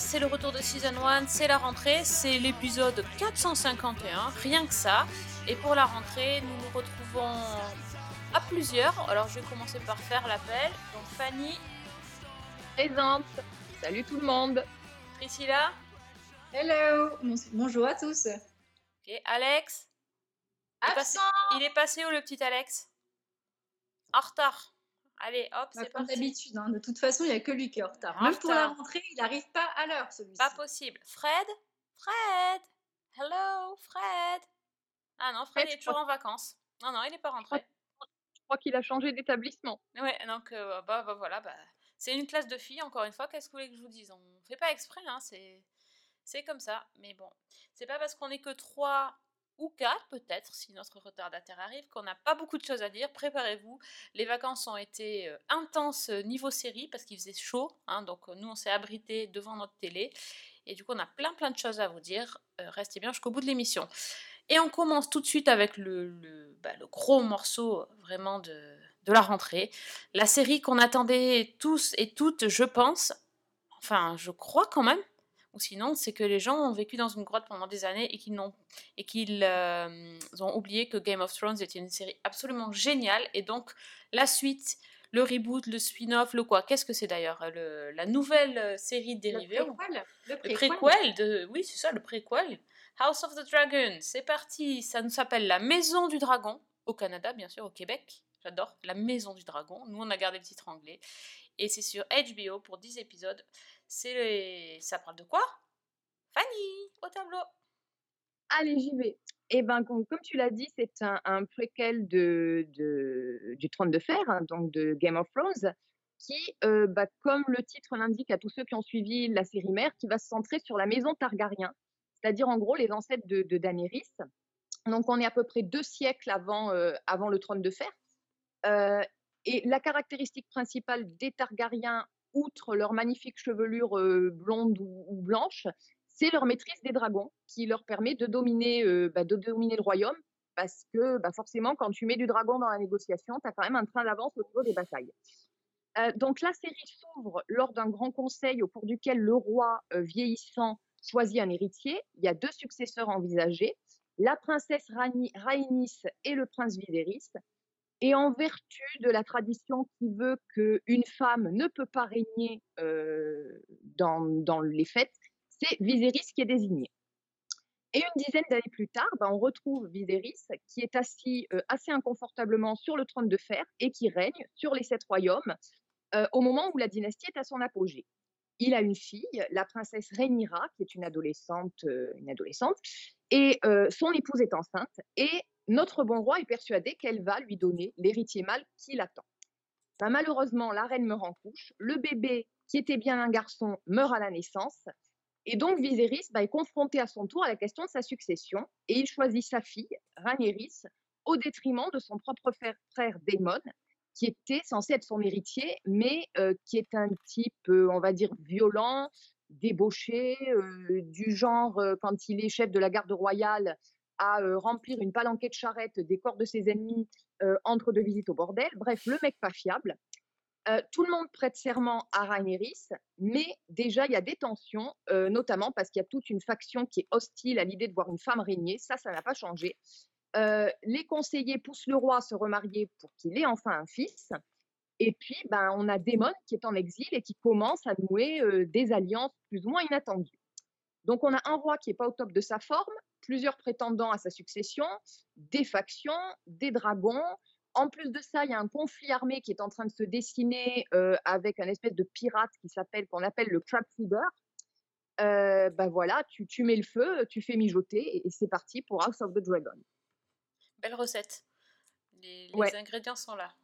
c'est le retour de Season 1, c'est la rentrée, c'est l'épisode 451, rien que ça. Et pour la rentrée, nous nous retrouvons à plusieurs. Alors je vais commencer par faire l'appel. Donc Fanny, Présente. Salut tout le monde. Priscilla, Hello, Bon- bonjour à tous. ok, Alex. Il est, passé, il est passé où le petit Alex? En retard. Allez, hop, Bah, c'est Comme parti. d'habitude, hein, de toute façon, il n'y a que lui qui est en retard. Même pour la rentrée, il n'arrive pas à l'heure celui-ci. Pas possible. Fred? Fred Hello, Fred Ah non, Fred Fred, est toujours crois- en vacances. Non, non, il n'est pas rentré. Je crois qu'il a changé d'établissement. Ouais, donc euh, bah, bah, voilà, bah, c'est une classe de filles, encore une fois, qu'est-ce que vous voulez que je vous dise? On fait pas exprès, hein, c'est, c'est comme ça. Mais bon, c'est pas parce qu'on est que trois ou quatre, peut-être, si notre retardataire arrive, qu'on n'a pas beaucoup de choses à dire. Préparez-vous, les vacances ont été euh, intenses euh, niveau série, parce qu'il faisait chaud, hein, donc euh, nous on s'est abrités devant notre télé, et du coup on a plein plein de choses à vous dire. Restez bien jusqu'au bout de l'émission. Et on commence tout de suite avec le, le, bah, gros morceau vraiment de, de la rentrée. La série qu'on attendait tous et toutes, je pense. Enfin, je crois quand même. Ou sinon, c'est que les gens ont vécu dans une grotte pendant des années et qu'ils n'ont et qu'ils euh, ont oublié que Game of Thrones était une série absolument géniale. Et donc, la suite, le reboot, le spin-off, le quoi Qu'est-ce que c'est d'ailleurs le- La nouvelle euh, série Le dérivée ou- préquel. Le le préquel. préquel de... Oui, c'est ça, le préquel. House of the Dragon, c'est parti. Ça nous s'appelle La Maison du Dragon, au Canada, bien sûr, au Québec. J'adore, La Maison du Dragon. Nous, on a gardé le titre anglais. Et c'est sur HBO pour 10 épisodes. C'est. Ça parle de quoi? Fanny, au tableau. Allez, j'y vais. Eh ben, com- comme tu l'as dit, c'est un, un préquel de- du Trône de Fer, hein, donc de Game of Thrones, qui, euh, bah, comme le titre l'indique à tous ceux qui ont suivi la série mère, qui va se centrer sur la maison Targaryen, c'est-à-dire en gros les ancêtres de, de Daenerys. Donc, on est à peu près deux siècles avant, euh, avant le Trône de Fer. Euh, et la caractéristique principale des Targaryens, outre leur magnifique chevelure blonde ou, blanche, c'est leur maîtrise des dragons qui leur permet de dominer, bah, de dominer le royaume. Parce que bah, forcément, quand tu mets du dragon dans la négociation, tu as quand même un train d'avance au niveau des batailles. Donc la série s'ouvre lors d'un grand conseil au cours duquel le roi vieillissant choisit un héritier. Il y a deux successeurs envisagés, la princesse Rhaenys et le prince Viserys. Et en vertu de la tradition qui veut qu'une femme ne peut pas régner euh, dans, les fêtes, c'est Viserys qui est désigné. Et une dizaine d'années plus tard, ben, on retrouve Viserys qui est assis euh, assez inconfortablement sur le trône de fer et qui règne sur les sept royaumes euh, au moment où la dynastie est à son apogée. Il a une fille, la princesse Rhaenyra, qui est une adolescente, une adolescente et son épouse est enceinte. Et notre bon roi est persuadé qu'elle va lui donner l'héritier mâle qui l'attend. Ben, malheureusement, la reine meurt en couche. Le bébé, qui était bien un garçon, meurt à la naissance. Et donc Viserys bah, est confronté à son tour à la question de sa succession et il choisit sa fille, Rhaenyra, au détriment de son propre frère, frère Daemon, qui était censé être son héritier, mais euh, qui est un type, euh, on va dire, violent, débauché, euh, du genre, quand il est chef de la garde royale, à remplir une palanquée de charrettes des corps de ses ennemis entre deux visites au bordel. Bref, le mec pas fiable. Tout le monde prête serment à Rhaenyra, mais déjà il y a des tensions, notamment parce qu'il y a toute une faction qui est hostile à l'idée de voir une femme régner. Ça, ça n'a pas changé. Les conseillers poussent le roi à se remarier pour qu'il ait enfin un fils. Et puis, ben, on a Daemon qui est en exil et qui commence à nouer des alliances plus ou moins inattendues. Donc, on a un roi qui n'est pas au top de sa forme, plusieurs prétendants à sa succession, des factions, des dragons. En plus de ça, il y a un conflit armé qui est en train de se dessiner euh, avec un espèce de pirate qui s'appelle, qu'on appelle le Crab Feeder. Euh, ben voilà, tu, tu mets le feu, tu fais mijoter et, et c'est parti pour House of the Dragon. Belle recette. Les, les Ouais. ingrédients sont là.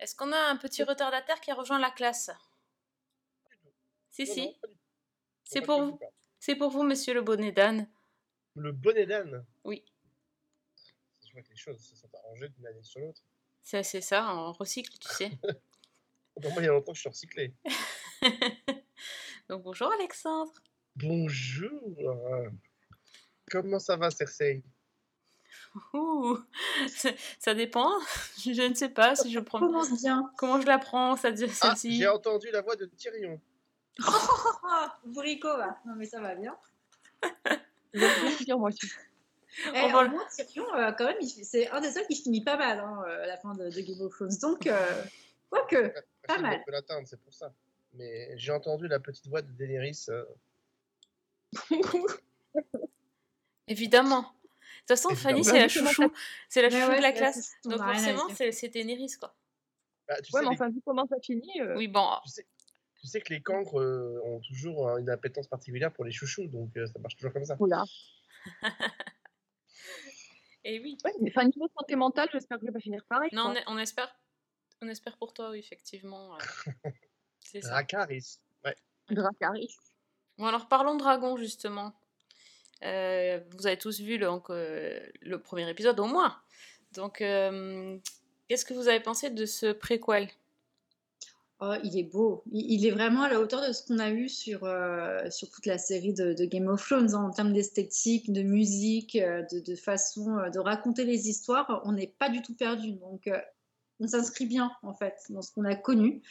Est-ce qu'on a un petit retardataire qui a rejoint la classe? Si, Non, si. C'est pour vous. C'est pour vous, monsieur le bonnet d'âne. Le bonnet d'âne. Oui. Je vois que les choses se sont arrangées d'une année sur l'autre. C'est c'est ça, on recycle, tu sais. Pour moi, il y a longtemps que je suis recyclé. Donc bonjour Alexandre. Bonjour. Comment ça va, Cersei? Ouh, c'est- ça dépend. Je ne sais pas si je prends. Commence bien. Comment je la prends, ça dit- Ah, celle-ci j'ai entendu la voix de Tyrion. Ah, Bourrico, va. Non, mais ça va bien. Dire, moi aussi. Eh, On va- au moins, Tyrion, euh, quand même, c'est un des seuls qui finit pas mal hein, euh, à la fin de, de Game of Thrones. Donc, euh, quoique. Pas mal. ne peut l'atteindre, c'est pour ça. Mais j'ai entendu la petite voix de Daenerys. euh, Évidemment. De toute façon, Fanny, c'est la chouchou. C'est la chouchou ouais, de la classe. on Donc à forcément, c'est c'est Daenerys, quoi. bah, tu, Ouais, sais, mais les, enfin, vu comment ça finit. euh, Oui, bon. tu, sais, tu sais que les cancres euh, ont toujours euh, une appétence particulière pour les chouchous, donc euh, ça marche toujours comme ça. Oula. Et oui. Ouais, enfin, niveau santé mentale, j'espère que je vais pas finir pareil. Non, on, espère. On espère pour toi, oui, effectivement. euh, c'est ça. Ouais. Dracarys. Bon, alors parlons dragon, justement. Euh, vous avez tous vu le, donc, euh, le premier épisode, au moins. Donc, euh, qu'est-ce que vous avez pensé de ce préquel? Oh, il est beau. Il, est vraiment à la hauteur de ce qu'on a eu sur, euh, sur toute la série de, Game of Thrones hein, en termes d'esthétique, de musique, euh, de, façon euh, de raconter les histoires. On n'est pas du tout perdu. Donc, on s'inscrit bien en fait dans ce qu'on a connu.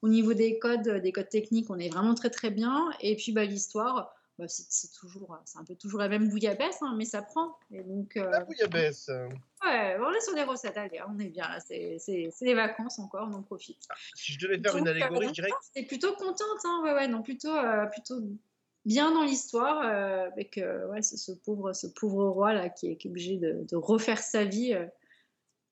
Au niveau des codes, des codes techniques, on est vraiment très très bien. Et puis, bah, l'histoire, bah, c'est toujours, c'est un peu toujours la même bouillabaisse, hein, mais ça prend. Et donc, euh, La bouillabaisse. euh, ouais, on est sur des recettes. Allez, on est bien là. C'est les vacances encore, on en profite. Si je devais faire une Donc, euh, allégorie, je dirais C'est plutôt contente, hein, ouais, ouais, non, plutôt, euh, plutôt bien dans l'histoire, euh, avec euh, ouais, ce, ce pauvre, ce pauvre roi là qui est, qui est obligé de, de refaire sa vie. euh.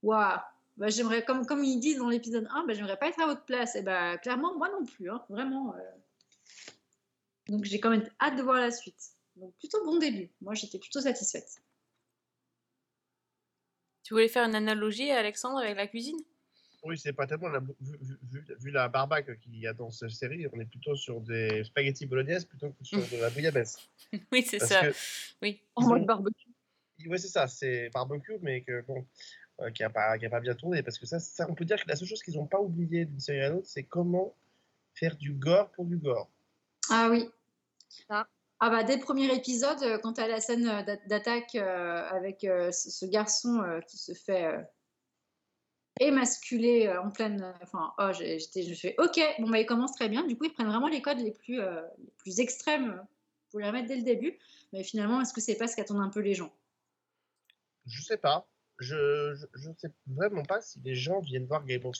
Waouh! Bah, j'aimerais, comme, comme ils disent dans l'épisode 1, bah, j'aimerais pas être à votre place. Et bah, clairement, moi non plus, hein, vraiment. Donc j'ai quand même hâte de voir la suite. Donc plutôt bon début. Moi j'étais plutôt satisfaite. Tu voulais faire une analogie, Alexandre, avec la cuisine? Oui, c'est pas tellement la, vu, vu- vu- vu la barbaque qu'il y a dans cette série, on est plutôt sur des spaghettis bolognaise plutôt que sur de la bouillabaisse. Oui, c'est ça. que, Oui. En mode barbecue. ouais, c'est ça, c'est barbecue, mais que bon, euh, qui a pas, qui a pas bien tourné. Parce que ça, ça, on peut dire que la seule chose qu'ils n'ont pas oublié d'une série à l'autre, c'est comment faire du gore pour du gore. Ah oui. Ah bah dès le premier épisode, euh, quand as la scène euh, d'a- d'attaque euh, avec ce, garçon qui se fait émasculer euh, en pleine... Enfin, oh, j'étais, je fais ok, bon bah ils commencent très bien. Du coup, ils prennent vraiment les codes les plus, extrêmes pour les remettre dès le début. Mais finalement, est-ce que c'est pas ce qu'attendent un peu les gens? Je sais pas. Je, je sais vraiment pas si les gens viennent voir Game of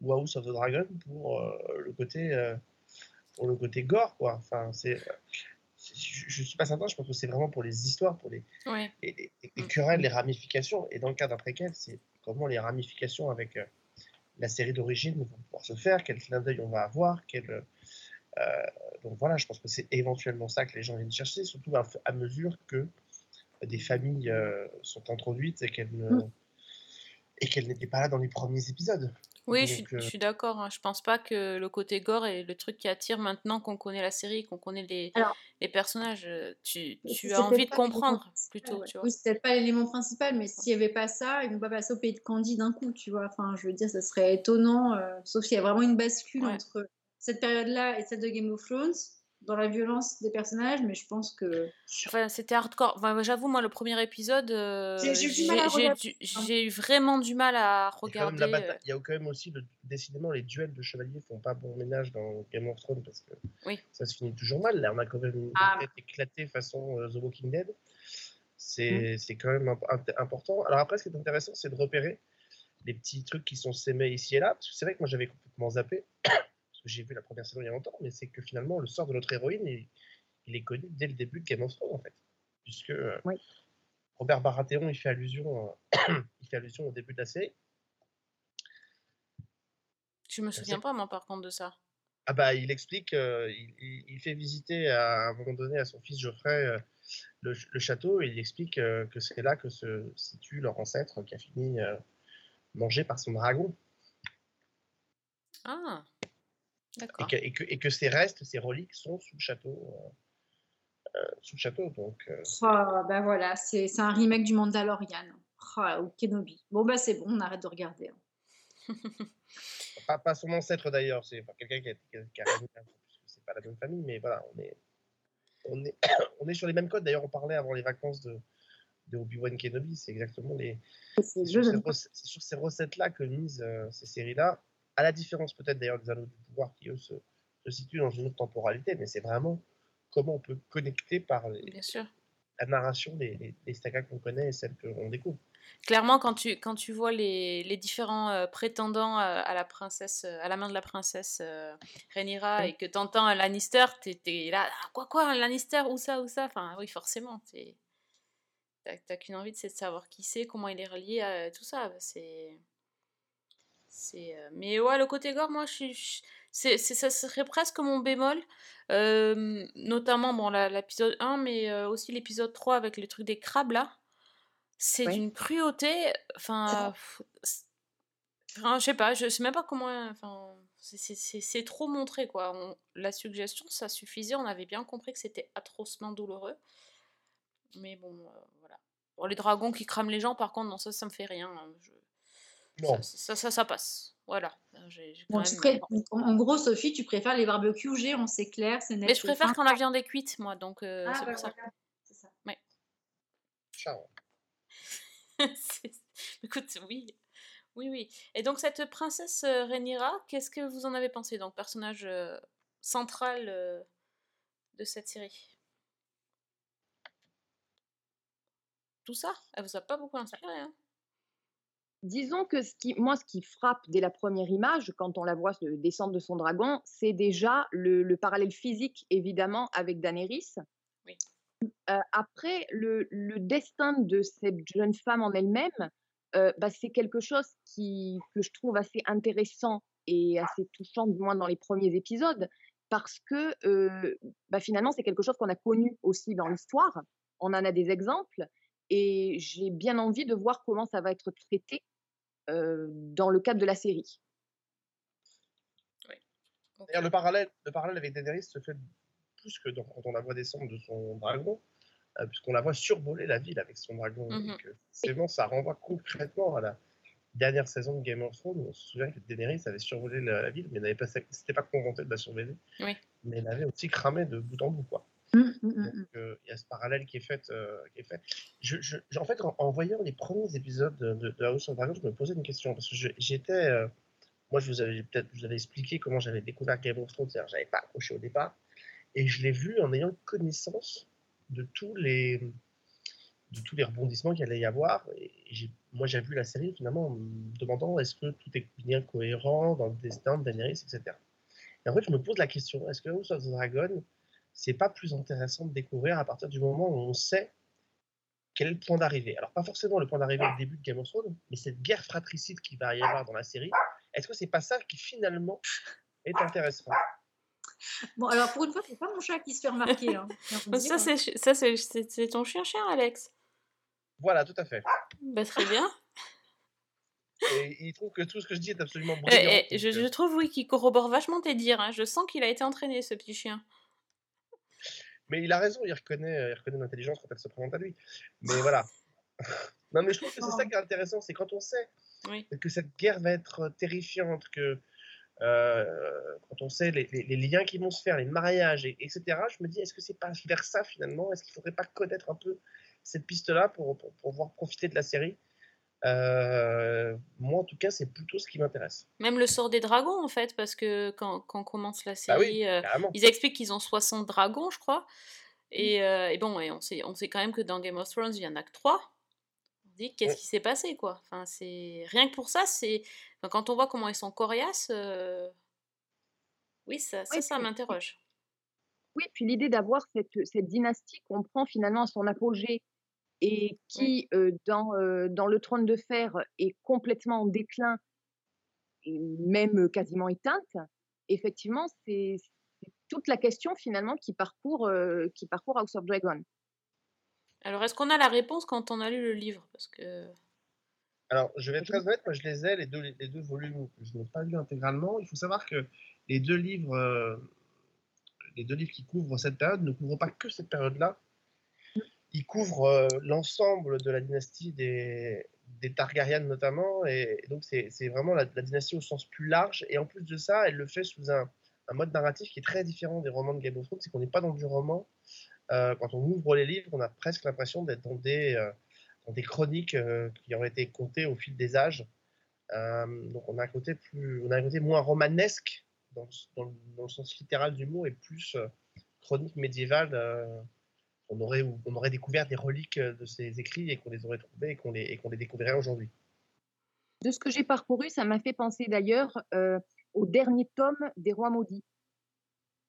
ou House of the Dragon pour le côté pour le côté gore quoi. Enfin c'est je, je suis pas certain. Je pense que c'est vraiment pour les histoires, pour les, les, les- les querelles, les ramifications. Et dans le cas d'un préquel, c'est comment les ramifications avec euh, la série d'origine vont pouvoir se faire, quel clin d'œil on va avoir, quel euh, donc voilà, je pense que c'est éventuellement ça que les gens viennent chercher, surtout à, à mesure que des familles euh, sont introduites et qu'elles ne Mm. et qu'elles n'étaient pas là dans les premiers épisodes. Oui, je suis, euh, je suis d'accord. hein. Je pense pas que le côté gore est le truc qui attire maintenant qu'on connaît la série, qu'on connaît les, Alors- les personnages. euh, Tu, as envie de comprendre plutôt, ouais. tu vois. Oui, c'est peut-être pas l'élément principal, mais s'il n'y avait pas ça, ils vont pas passer au pays de Candy d'un coup, tu vois. Enfin, je veux dire, ça serait étonnant, euh, sauf s'il y a vraiment une bascule Ouais. entre cette période-là et celle de Game of Thrones dans la violence des personnages, mais je pense que Enfin, c'était hardcore. Enfin, j'avoue, moi, le premier épisode, euh, J'ai- du mal à regarder, vraiment du mal à Il y, regarder. bataille- il y a quand même aussi, le- décidément, les duels de chevaliers font pas bon ménage dans Game of Thrones parce que Oui. ça se finit toujours mal. Là, on a quand même une Ah. tête éclatée façon euh, The Walking Dead. C'est c'est quand même imp- important. Alors après, ce qui est intéressant, c'est de repérer les petits trucs qui sont sémés ici et là. Parce que c'est vrai que moi, j'avais complètement zappé. Que j'ai vu la première saison il y a longtemps, mais c'est que finalement, le sort de notre héroïne, il, il est connu dès le début de Game of Thrones, en fait. Puisque euh, Oui. Robert Baratheon, il fait allusion, euh, il fait allusion au début de la série. Je me souviens pas, moi, par contre, de ça? Ah bah, il explique, euh, il, il- il fait visiter à un moment donné à son fils Geoffrey euh, le, ch- le château et il explique euh, que c'est là que se situe leur ancêtre qui a fini euh, mangé par son dragon Ah, et que, et, que, et que ses restes, ses reliques sont sous le château. euh, euh, sous le château, donc euh, Ah, bah voilà, c'est un remake du Mandalorian. Ah, ou Kenobi. Bon, bah c'est bon, on arrête de regarder. hein. pas, pas son ancêtre d'ailleurs, c'est enfin, quelqu'un qui a, qui a, c'est pas la même famille, mais voilà, on est. on est, on est sur les mêmes codes. D'ailleurs, on parlait avant les vacances de, de Obi-Wan Kenobi. C'est exactement les. Ces c'est sur ces recettes-là que misent euh, ces séries-là. À la différence peut-être d'ailleurs des Anneaux du pouvoir qui, eux, se, se situent dans une autre temporalité. Mais c'est vraiment comment on peut connecter par les- Bien sûr. la narration les sagas qu'on connaît et celles qu'on découvre. Clairement, quand tu, quand tu vois les, les différents euh, prétendants euh, à la princesse, euh, à la main de la princesse Rhaenyra et que t'entends un Lannister, t'es t'es là, Ah, quoi quoi, un Lannister, où ça, où ça? Enfin, oui, forcément, t'as qu'une envie, c'est de savoir qui c'est, comment il est relié à tout ça. C'est. C'est euh, Mais ouais, le côté gore, moi, je suis. je- c'est ça serait presque mon bémol. Euh, notamment, bon, l'épisode 1, mais euh, aussi l'épisode 3 avec le truc des crabes là. C'est d'une cruauté. Enfin. je sais pas, je sais même pas comment. Enfin. c'est- trop montré quoi. On- la suggestion, ça suffisait. On avait bien compris que c'était atrocement douloureux. Mais bon, euh, voilà. Bon, les dragons qui crament les gens, par contre, non, ça, ça me fait rien. hein, je- Non, Ça, ça, ça, ça passe. Voilà. Quand Bon, tu même- pré- en, gros, Sophie, tu préfères les barbecues géants, c'est clair, c'est net. Mais je préfère fin. quand la viande est cuite, moi, donc euh, Ah, c'est bah pour ça. c'est ça. ciao. C'est- Écoute, oui. Oui, oui. Et donc, cette princesse euh, Rhaenyra, qu'est-ce que vous en avez pensé Donc, personnage euh, central euh, de cette série? Tout ça? Elle vous a pas beaucoup inspiré, hein? Disons que ce qui, moi, ce qui frappe dès la première image, quand on la voit descendre de son dragon, c'est déjà le, le parallèle physique, évidemment, avec Daenerys. Oui. Euh, après, le, le destin de cette jeune femme en elle-même, euh, bah, c'est quelque chose qui, que je trouve assez intéressant et assez touchant, du moins dans les premiers épisodes, parce que euh, bah, finalement, c'est quelque chose qu'on a connu aussi dans l'histoire. On en a des exemples. Et j'ai bien envie de voir comment ça va être traité dans le cadre de la série. Ok. D'ailleurs, le parallèle, le parallèle avec Daenerys se fait plus que dans- quand on la voit descendre de son dragon, euh, puisqu'on la voit survoler la ville avec son dragon. Et que, forcément, ça renvoie concrètement à la dernière saison de Game of Thrones. où On se souvient que Daenerys avait survolé la, la ville, mais n'avait pas, s'était pas contenté de la survoler. Oui. Mais elle avait aussi cramé de bout en bout. Quoi. Hum, Donc, hum. euh, il y a ce parallèle qui est fait. euh, qui est fait. Je, je- je- en fait, en, en voyant les premiers épisodes de, de, de House of Dragon, je me posais une question. Parce que j'étais. euh, moi, je vous avais peut-être je vous avais expliqué comment j'avais découvert Game of Thrones. C'est-à-dire, j'avais pas accroché au départ. Et je l'ai vu en ayant connaissance de tous les, de tous les rebondissements qu'il allait y avoir. Et moi, j'ai vu la série finalement en me demandant est-ce que tout est bien cohérent dans le destin de Daenerys, etc. Et en fait, je me pose la question est-ce que House of the Dragon, c'est pas plus intéressant de découvrir à partir du moment où on sait quel est le point d'arrivée Alors, pas forcément le point d'arrivée au début de Game of Thrones, mais cette guerre fratricide qui va y avoir dans la série, est-ce que c'est pas ça qui finalement est intéressant? Bon, alors pour une fois, c'est pas mon chat qui se fait remarquer. hein, Ça, c'est ça, c'est- c'est c'est ton chien-chien, Alex. Voilà, tout à fait. Bah, très bien. Et il trouve que tout ce que je dis est absolument Et- brillant. et je, euh, je trouve, oui, qu'il corrobore vachement tes dires. hein. Je sens qu'il a été entraîné, ce petit chien. Mais il a raison, il reconnaît, euh, il reconnaît l'intelligence quand elle se présente à lui. Mais voilà. non, mais je trouve que c'est ça qui est intéressant, c'est quand on sait Oui. que cette guerre va être terrifiante, que euh, quand on sait les, les- les liens qui vont se faire, les mariages, et, etc., je me dis, est-ce que c'est pas vers ça finalement? Est-ce qu'il faudrait pas connaître un peu cette piste-là pour, pour, pour pouvoir profiter de la série? Euh, Moi, en tout cas, c'est plutôt ce qui m'intéresse. Même le sort des dragons, en fait, parce que quand, quand on commence la Bah série, oui, euh, ils expliquent qu'ils ont 60 dragons, je crois. Et, euh, et bon, et on, sait, on sait quand même que dans Game of Thrones, il y en a que 3. On se dit, qu'est-ce Ouais. qui s'est passé, quoi? Enfin, c'est Rien que pour ça, c'est... enfin, quand on voit comment ils sont coriaces, euh, oui, ça, ça, Oui, ça puis- m'interroge. Oui, puis l'idée d'avoir cette, cette dynastie qu'on prend finalement à son apogée et qui, euh, dans, euh, dans le trône de fer, est complètement en déclin et même quasiment éteinte, effectivement, c'est toute la question finalement qui parcourt, euh, qui parcourt House of Dragon. Alors, est-ce qu'on a la réponse quand on a lu le livre? Parce que... Alors, je vais être très honnête, moi je les ai, les deux, les deux volumes, je n'ai pas lu intégralement. Il faut savoir que les deux livres, les deux livres qui couvrent cette période ne couvrent pas que cette période-là. Ils couvrent euh, l'ensemble de la dynastie des, des Targaryens notamment, et, donc c'est vraiment la, dynastie au sens plus large. Et en plus de ça, elle le fait sous un, un mode narratif qui est très différent des romans de Game of Thrones, c'est qu'on n'est pas dans du roman. Euh, quand on ouvre les livres, on a presque l'impression d'être dans euh, dans des chroniques euh, qui ont été contées au fil des âges. Donc on a un côté plus, on a un côté moins romanesque dans, dans le- sens littéral du mot et plus chronique médiévale. On aurait, où on aurait découvert des reliques euh, de ces écrits et qu'on les aurait trouvés et qu'on les, découvrirait aujourd'hui. De ce que j'ai parcouru, ça m'a fait penser d'ailleurs euh, au dernier tome des Rois maudits,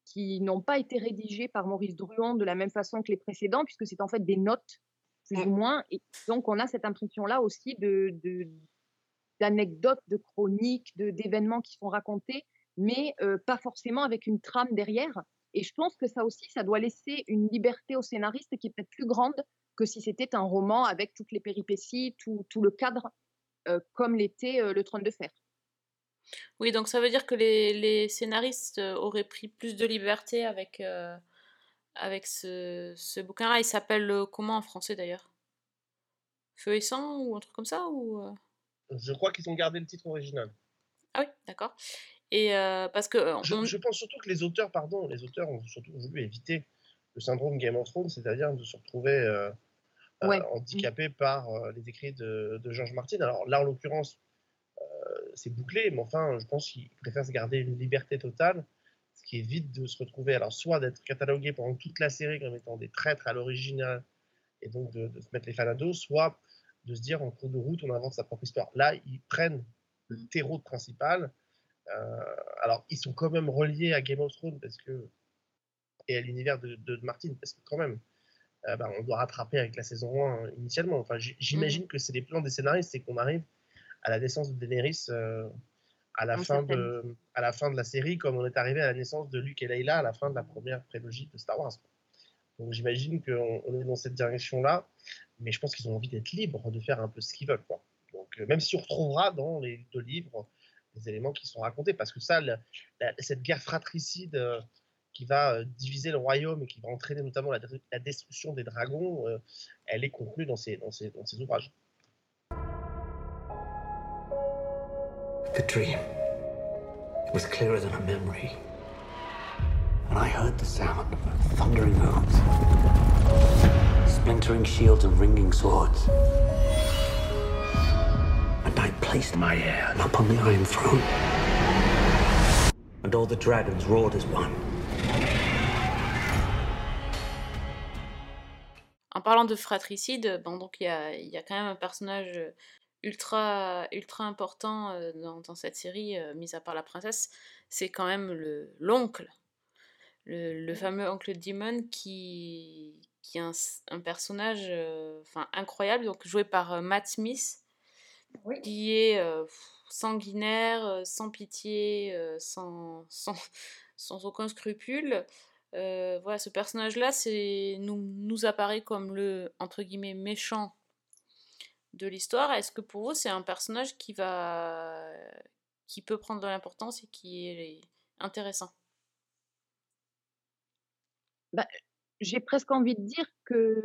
qui n'ont pas été rédigés par Maurice Druon de la même façon que les précédents, puisque c'est en fait des notes, plus ou moins. Et donc, on a cette impression-là aussi de, de- d'anecdotes, de chroniques, de, d'événements qui sont racontés, mais euh, pas forcément avec une trame derrière. Et je pense que ça aussi, ça doit laisser une liberté au scénariste qui est peut-être plus grande que si c'était un roman avec toutes les péripéties, tout, tout le cadre, euh, comme l'était euh, Le Trône de Fer. Oui, donc ça veut dire que les, les scénaristes euh, auraient pris plus de liberté avec, euh, avec ce, ce bouquin-là. Il s'appelle euh, comment en français d'ailleurs? Feu et sang ou un truc comme ça ou Je crois qu'ils ont gardé le titre original. Ah oui, d'accord. Et euh, parce que euh, Je, on- je pense surtout que les auteurs, pardon, les auteurs ont surtout voulu éviter le syndrome Game of Thrones, c'est-à-dire de se retrouver euh, euh, Ouais. handicapé par les écrits de, de George Martin. Alors là, en l'occurrence, c'est bouclé, mais enfin, je pense qu'ils préfèrent se garder une liberté totale, ce qui évite de se retrouver, alors soit d'être catalogué pendant toute la série comme étant des traîtres à l'original, et donc de, de se mettre les fans à dos, soit de se dire en cours de route, on invente sa propre histoire. Là, ils prennent le terreau principal. Euh, alors, ils sont quand même reliés à Game of Thrones parce que et à l'univers de, de, de Martin, parce que quand même, euh, bah, on doit rattraper avec la saison 1 initialement. Enfin, j'imagine que c'est les plans des scénaristes, c'est qu'on arrive à la naissance de Daenerys euh, à, la fin de, à la fin de la série, comme on est arrivé à la naissance de Luke et Leila à la fin de la première prélogie de Star Wars. Donc j'imagine qu'on on est dans cette direction-là, mais je pense qu'ils ont envie d'être libres de faire un peu ce qu'ils veulent. Quoi. Donc euh, même si on retrouvera dans les deux livres des éléments qui sont racontés, parce que ça, le- la- cette guerre fratricide euh, qui va euh, diviser le royaume et qui va entraîner notamment la, la destruction des dragons, euh, elle est contenue dans ces, dans ces, dans ces ouvrages. The dream. It was clearer than a memory. And I heard the sound of thundering hooves, splintering shields and ringing swords. My heir upon the Iron Throne. And all the dragons roared as one. en parlant de fratricide, donc il y a, quand même un personnage ultra, ultra important euh, dans, cette série, euh, mis à part la princesse, c'est quand même le l'oncle, le, fameux oncle Demon qui, est un, personnage euh, incroyable, donc joué par Matt Smith, Oui. qui est euh, sanguinaire, sans pitié, sans, sans, sans aucun scrupule. Euh, voilà, ce personnage-là, c'est nous, nous apparaît comme le entre guillemets méchant de l'histoire. Est-ce que pour vous, c'est un personnage qui va qui peut prendre de l'importance et qui est intéressant? J'ai presque envie de dire que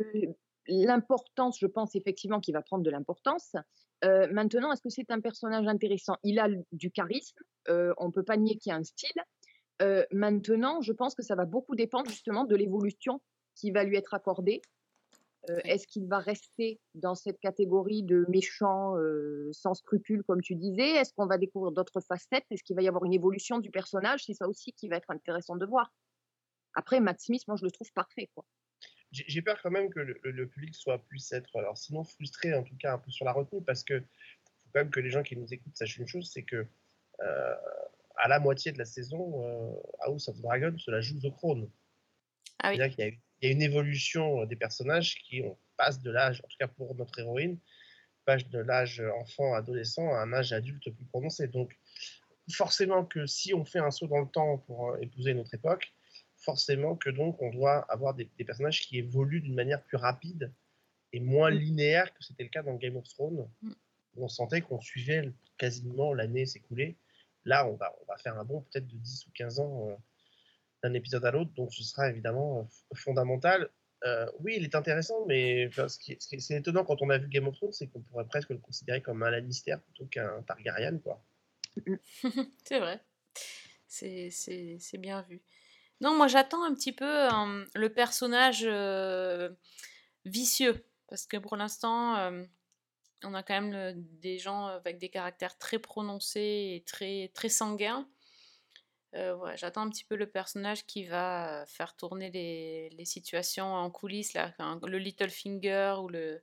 l'importance, je pense effectivement qu'il va prendre de l'importance. Euh, maintenant, est-ce que c'est un personnage intéressant? Il a du charisme, euh, on ne peut pas nier qu'il y a un style. Euh, maintenant, je pense que ça va beaucoup dépendre justement de l'évolution qui va lui être accordée. Est-ce qu'il va rester dans cette catégorie de méchant sans scrupules, comme tu disais? Est-ce qu'on va découvrir d'autres facettes? Est-ce qu'il va y avoir une évolution du personnage? C'est ça aussi qui va être intéressant de voir. Après, Matt Smith, moi, je le trouve parfait. Quoi. J'ai peur quand même que le, public soit puisse être, alors sinon frustré, en tout cas un peu sur la retenue, parce que faut quand même que les gens qui nous écoutent sachent une chose, c'est que euh, à la moitié de la saison, euh, House of Dragon se la joue The Crown. Ah oui. Qu'il y, a il y a une évolution euh, des personnages qui on passe de l'âge, en tout cas pour notre héroïne, passe de l'âge enfant, adolescent à un âge adulte plus prononcé. Donc forcément que si on fait un saut dans le temps pour euh, épouser notre époque, forcément que donc on doit avoir des, des personnages qui évoluent d'une manière plus rapide et moins Mm. linéaire que c'était le cas dans Game of Thrones. Mm. où On sentait qu'on suivait quasiment l'année s'écouler. Là, on va, on va faire un bond peut-être de 10 ou 15 ans euh, d'un épisode à l'autre, donc ce sera évidemment euh, fondamental. Euh, oui, il est intéressant, mais enfin, ce qui est, ce étonnant quand on a vu Game of Thrones, c'est qu'on pourrait presque le considérer comme un Lannister plutôt qu'un Targaryen, quoi. C'est vrai. C'est bien vu. Non, moi j'attends un petit peu le personnage vicieux. Parce que pour l'instant, on a quand même des gens avec des caractères très prononcés et très, très sanguins. J'attends un petit peu le personnage qui va faire tourner les, situations en coulisses, là, enfin, le Little Finger ou le...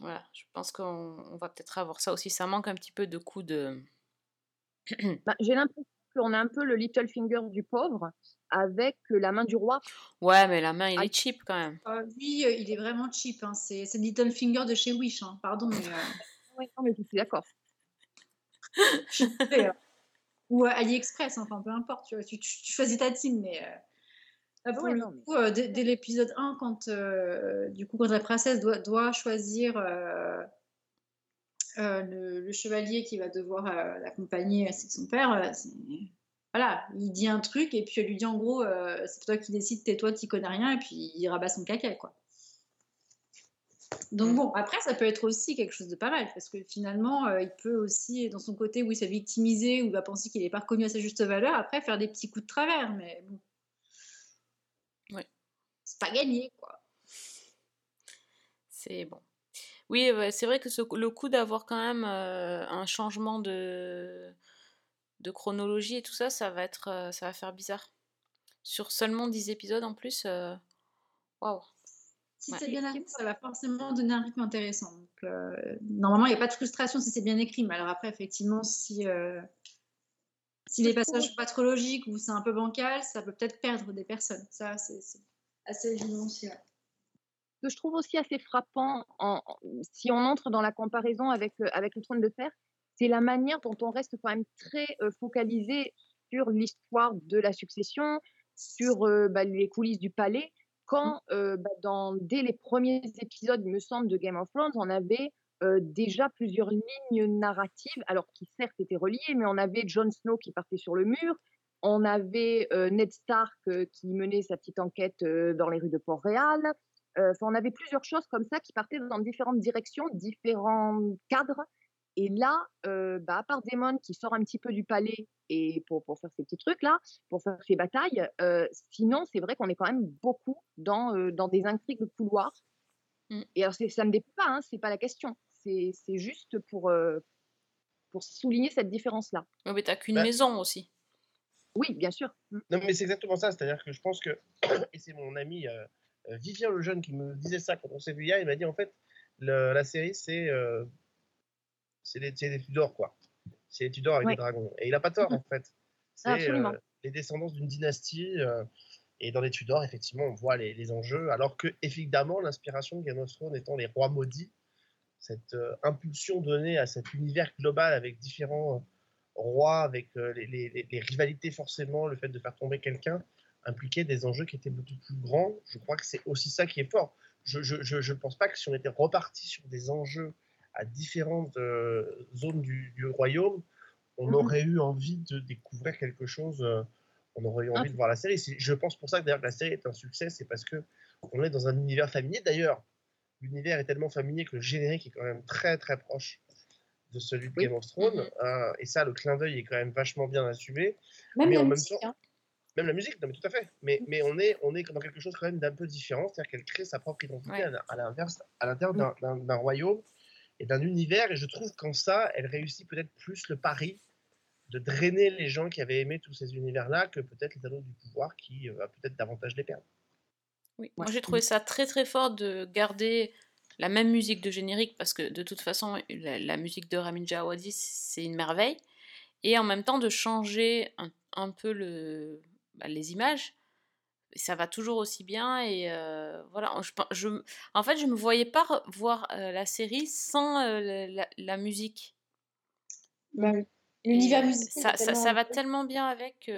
Voilà, je pense qu'on on va peut-être avoir ça aussi. Ça manque un petit peu de coups de... Bah, J'ai l'impression qu'on a un peu le little finger du pauvre avec euh, la main du roi. Ouais, mais la main, il Ah. est cheap quand même. Euh, lui, euh, il est vraiment cheap. hein. C'est Little Finger de chez Wish. hein. Pardon, mais. euh, Ouais, non, mais je suis d'accord. hein. Ou euh, AliExpress, enfin peu importe. Tu, vois, tu, tu- tu choisis ta team, mais. euh, là, pour Ouais, le non, mais- coup, euh, dès, dès l'épisode 1, quand, euh, du coup, quand la princesse doit, doit choisir euh, euh, le, le chevalier qui va devoir euh, l'accompagner, c'est son père, euh, voilà, il dit un truc et puis elle lui dit en gros, euh, c'est toi qui décides, tais-toi, tu connais rien, et puis il rabat son caca, quoi. Donc bon, après, ça peut être aussi quelque chose de pas mal, parce que finalement, euh, il peut aussi, dans son côté où il s'est victimisé, où il va penser qu'il n'est pas reconnu à sa juste valeur, après faire des petits coups de travers, mais bon. Ouais. C'est pas gagné, quoi. C'est bon. Oui, ouais, c'est vrai que ce- le coup d'avoir quand même euh, un changement de, de chronologie et tout ça, ça va être, euh, ça va faire bizarre. Sur seulement 10 épisodes en plus, euh, waouh. Si Ouais. c'est bien arrêté, ça va forcément donner un rythme intéressant. Donc, euh, normalement, il n'y a pas de frustration si c'est bien écrit, mais alors après, effectivement, si, euh, si les passages sont pas trop logiques ou c'est un peu bancal, ça peut peut-être perdre des personnes. Ça, c'est c'est assez évident aussi. ouais. Que je trouve aussi assez frappant, en- si on entre dans la comparaison avec, euh, avec le trône de fer, c'est la manière dont on reste quand même très euh, focalisé sur l'histoire de la succession, sur euh, bah, les coulisses du palais, quand euh, bah, dans, dès les premiers épisodes, il me semble, de Game of Thrones, on avait déjà plusieurs lignes narratives, alors qui certes étaient reliées, mais on avait Jon Snow qui partait sur le mur, on avait Ned Stark qui menait sa petite enquête dans les rues de Port-Réal, Enfin, on avait plusieurs choses comme ça qui partaient dans différentes directions, différents cadres. Et là, euh, bah, à part Daemon qui sort un petit peu du palais et pour, pour faire ces petits trucs-là, pour faire ses batailles, euh, sinon, c'est vrai qu'on est quand même beaucoup dans, euh, dans des intrigues de couloir. Mm. Et alors, ça ne me déplaît pas, hein, c'est pas la question. C'est c'est juste pour, euh, pour souligner cette différence-là. Ouais, mais t'as qu'une Bah- maison aussi. Oui, bien sûr. Mm. Non, mais c'est exactement ça. C'est-à-dire que je pense que, et c'est mon ami euh, euh, Vivien le jeune qui me disait ça quand on s'est vu hier, il m'a dit en fait, le- la série, c'est euh, c'est les, c'est les Tudors, quoi. C'est les Tudors avec Ouais. des dragons. Et il n'a pas tort, en fait. C'est Absolument. euh, les descendants d'une dynastie. euh, et dans les Tudors, effectivement, on voit les, les enjeux. Alors que, évidemment, l'inspiration de Game of Thrones étant les rois maudits, cette euh, impulsion donnée à cet univers global avec différents euh, rois, avec euh, les, les- les- les rivalités forcément, le fait de faire tomber quelqu'un, impliquait des enjeux qui étaient beaucoup plus grands. Je crois que c'est aussi ça qui est fort. Je ne je, je, je pense pas que si on était reparti sur des enjeux à différentes euh, zones du, du royaume, on Mhm. aurait eu envie de découvrir quelque chose. euh, on aurait eu envie Ah. de voir la série. Je pense pour ça que d'ailleurs la série est un succès, c'est parce que on est dans un univers familier. D'ailleurs, l'univers est tellement familier que le générique est quand même très très proche de celui de Oui. Game of Thrones. Mhm. euh, et ça, le clin d'œil est quand même vachement bien assumé. Même Mais la en même temps- hein. Même la musique, non, mais tout à fait. Mais, mais on, est, on est dans quelque chose quand même d'un peu différent, c'est-à-dire qu'elle crée sa propre identité Ouais. à l'in- à l'inverse, à l'intérieur d'un- d'un d'un royaume et d'un univers. Et je trouve qu'en ça, elle réussit peut-être plus le pari de drainer les gens qui avaient aimé tous ces univers-là que peut-être les anneaux du pouvoir qui euh, va peut-être davantage les perdre. Oui. Moi, j'ai trouvé ça très très fort de garder la même musique de générique parce que de toute façon, la, la musique de Ramin Djawadi, c'est une merveille. Et en même temps, de changer un, un peu le, bah, les images. Et Ça va toujours aussi bien et euh, voilà. Je, pen- je, en fait, je me voyais pas voir euh, la série sans euh, la, musique. Bah. L'univers musical. ça, ça, va tellement bien avec.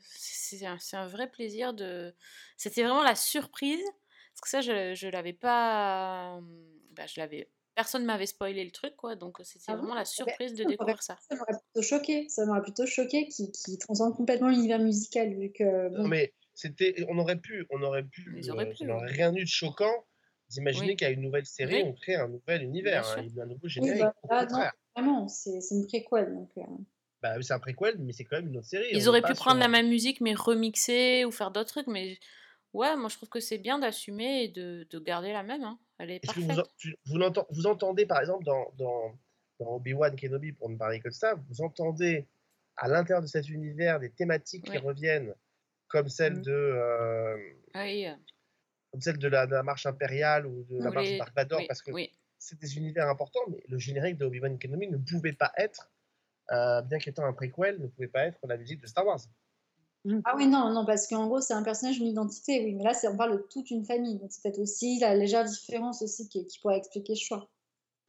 c'est un, un vrai plaisir de. C'était vraiment la surprise. Parce que ça, je, je l'avais pas. bah, je l'avais. Personne m'avait spoilé le truc, quoi. Donc c'était Ah vraiment la Ah ben, surprise de découvrir ça. Ça m'aurait plutôt choqué. Ça m'aurait plutôt choqué qui, qui transcende complètement l'univers musical vu que bon, Non, mais c'était, on aurait pu, on aurait pu, Ils auraient euh, pu, ça n'aurait ouais. rien eu de choquant d'imaginer Oui. qu'à une nouvelle série, Oui. on crée un nouvel univers, hein, sûr. il y a un nouveau oui, générique. bah, là, non, vraiment, c'est une préquelle donc. euh, Bah, c'est un préquel, mais c'est quand même une autre série. Ils auraient pu sur prendre la même musique mais remixer ou faire d'autres trucs, mais ouais, moi je trouve que c'est bien d'assumer et de, de garder la même. hein. Elle est que vous, parfaite. en- tu- vous, vous entendez, par exemple, dans, dans, dans Obi-Wan Kenobi, pour ne parler que de ça, vous entendez à l'intérieur de cet univers des thématiques qui reviennent, comme celle Mhm. de, euh, Oui, comme celle de la, de la marche impériale ou de la ou marche les- oui, parce que c'est des univers importants, mais le générique de Obi-Wan Kenobi ne pouvait pas être, euh, bien qu'étant un préquel, ne pouvait pas être la musique de Star Wars. Ah oui, non, non, parce qu'en gros, c'est un personnage, une identité, oui, mais là, c'est- on parle de toute une famille, donc c'est peut-être aussi la légère différence aussi qui, qui pourrait expliquer ce choix.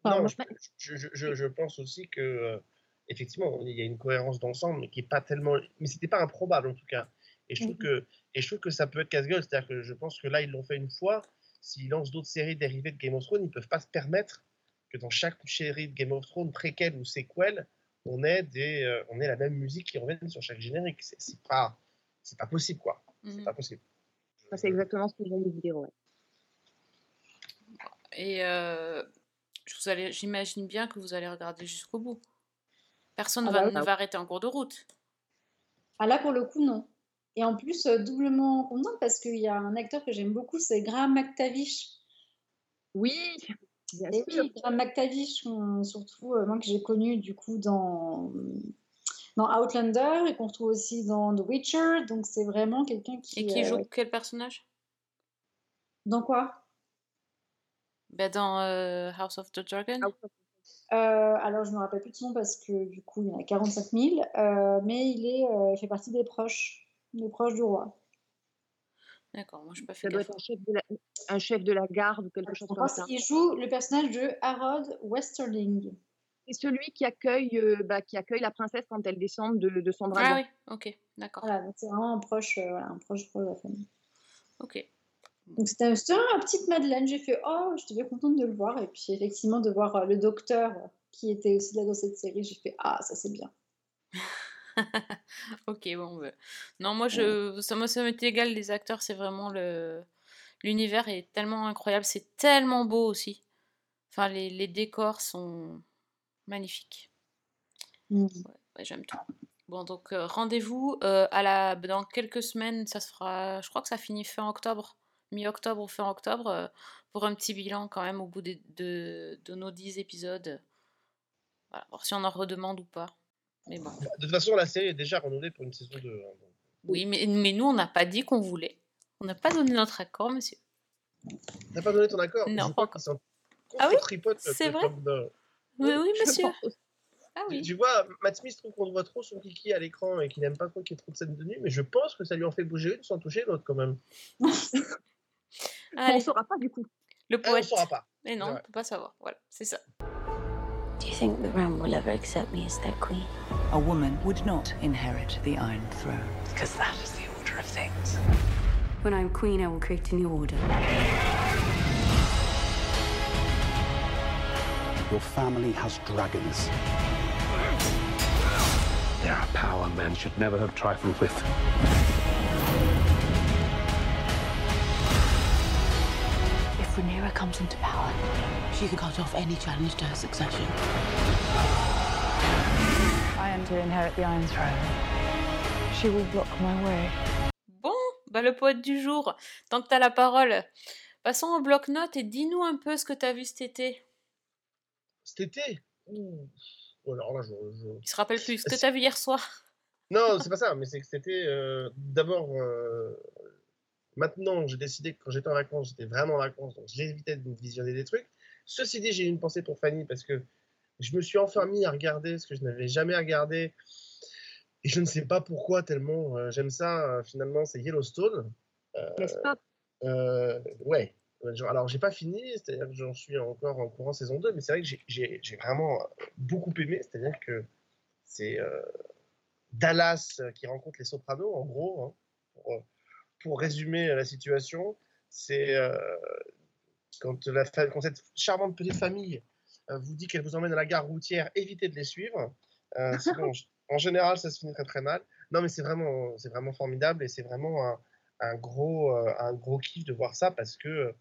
Enfin, non, moi, je, je- je- je pense aussi que, euh, effectivement, il y a une cohérence d'ensemble, mais qui est pas tellement. Mais c'était pas improbable en tout cas. Et je trouve Mhm. que, et je trouve que ça peut être casse-gueule. C'est-à-dire que je pense que là, ils l'ont fait une fois. S'ils lancent d'autres séries dérivées de Game of Thrones, ils peuvent pas se permettre que dans chaque série de Game of Thrones, préquel ou sequel, on ait, des, euh, on ait la même musique qui revienne sur chaque générique. C'est c'est pas, c'est pas possible, quoi. C'est Mhm. pas possible. Ça, C'est exactement ce que je viens de dire, ouais. Et euh, je vous allez- j'imagine bien que vous allez regarder jusqu'au bout. Personne Ah va, bah ne va arrêter en cours de route. Ah là, pour le coup, non. Et en plus, euh, doublement contente parce qu'il y a un acteur que j'aime beaucoup, c'est Graham McTavish. Oui, bien Et sûr. oui, Graham McTavish, on- surtout euh, moi que j'ai connu du coup dans, dans Outlander et qu'on retrouve aussi dans The Witcher. Donc c'est vraiment quelqu'un qui. Et qui euh, joue quel personnage? Dans quoi? Ben Dans euh, House of the Dragon Euh, alors, je me rappelle plus de son nom parce que du coup, il y en a 45 000. euh, mais il, est, euh, il fait partie des proches, des proches du roi. D'accord, moi je n'ai pas fait Ça doit être un chef de la, un chef de la garde ou quelque chose Je comme ça. qu'il joue le personnage de Harold Westerling. C'est celui qui accueille, euh, bah, qui accueille la princesse quand elle descend de, de son dragon. Ah oui, ok, d'accord. Voilà, c'est vraiment un proche, euh, voilà, un proche, de la famille. Ok. Donc c'était un- c'était un petite Madeleine. J'ai fait oh, j'étais bien contente de le voir. Et puis effectivement, de voir euh, le docteur euh, qui était aussi là dans cette série, j'ai fait ah, ça c'est bien. ok, bon. bah. Non, moi, je, ça, moi, ça m'est égal, les acteurs, c'est vraiment le. L'univers est tellement incroyable, c'est tellement beau aussi. Enfin, les, les décors sont magnifiques. Mm. Ouais, ouais, j'aime tout. Bon, donc euh, rendez-vous euh, à la... dans quelques semaines, ça se fera. Je crois que ça finit fin octobre, mi-octobre ou fin octobre, euh, pour un petit bilan quand même au bout de, de nos 10 épisodes. Voilà, voir si on en redemande ou pas. Mais bon. De toute façon, la série est déjà renouvelée pour une saison 2. hein. Oui, mais, mais nous, on n'a pas dit qu'on voulait. On n'a pas donné notre accord, monsieur. T'as pas donné ton accord? Non, Je pas encore. Ah oui? C'est vrai? De- Oui, oui, monsieur. Ah Tu- oui. Tu vois, Matt Smith trouve qu'on voit trop son kiki à l'écran et qu'il n'aime pas trop qu'il y ait trop de scènes de nu, mais je pense que ça lui en fait bouger une sans toucher l'autre quand même. On ne saura pas du coup. le Ah, on poète. saura pas. Mais non, on vrai. peut pas savoir. Voilà, c'est ça. Do you think the realm will ever accept me as their queen? A woman would not inherit the Iron Throne. Because that is the order of things. When I'm queen, I will create a new order. Your family has dragons. They are a power men should never have trifled with. Rhaenyra comes into power, she can cut off any challenge to her succession. I am to inherit the Iron Throne. She will block my way. Bon, bah le poète du jour. Tant que t'as la parole, passons au bloc-notes et dis-nous un peu ce que t'as vu cet été. Cet été Ouh. Oh, alors là, je, je- Il se rappelle plus ce que t'as vu hier soir. Non, c'est pas ça, mais c'est que c'était euh, d'abord. euh, maintenant, j'ai décidé que quand j'étais en vacances, j'étais vraiment en vacances, donc j'évitais de visionner des trucs. Ceci dit, j'ai eu une pensée pour Fanny parce que je me suis enfin mis à regarder ce que je n'avais jamais regardé. Et je ne sais pas pourquoi, tellement euh, j'aime ça, euh, finalement, c'est Yellowstone. Euh, N'est-ce pas? euh, ouais. Genre, Alors, j'ai pas fini, c'est-à-dire que j'en suis encore en courant saison 2, mais c'est vrai que j'ai- vraiment beaucoup aimé, c'est-à-dire que c'est Dallas qui rencontre les Sopranos, en gros, hein, pour, pour résumer euh, la situation. C'est euh, quand, la fa- quand cette charmante petite famille euh, vous dit qu'elle vous emmène à la gare routière, évitez de les suivre. Euh, sinon, en général, ça se finit très très mal. Non, mais c'est vraiment, c'est vraiment formidable et c'est vraiment un, un gros, un gros kiff de voir ça parce que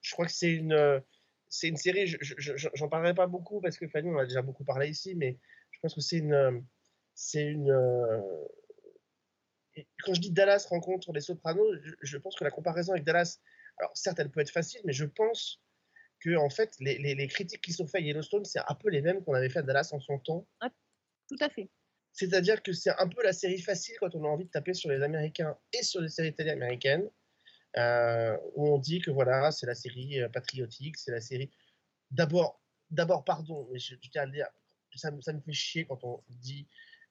je crois que c'est une, c'est une série. je- je- je- J'en parlerai pas beaucoup parce que Fanny, on en a déjà beaucoup parlé ici, mais je pense que c'est une, c'est une. Et Quand je dis Dallas rencontre les Sopranos, je, je pense que la comparaison avec Dallas, alors certes, elle peut être facile, mais je pense que en fait, les, les- les critiques qui sont faites à Yellowstone, c'est un peu les mêmes qu'on avait fait à Dallas en son temps. Tout à fait. C'est-à-dire que c'est un peu la série facile quand on a envie de taper sur les Américains et sur les séries télé américaines, euh, où on dit que voilà, c'est la série euh, patriotique, c'est la série. D'abord, d'abord, pardon, mais je, je tiens à le dire, ça me fait chier quand on dit,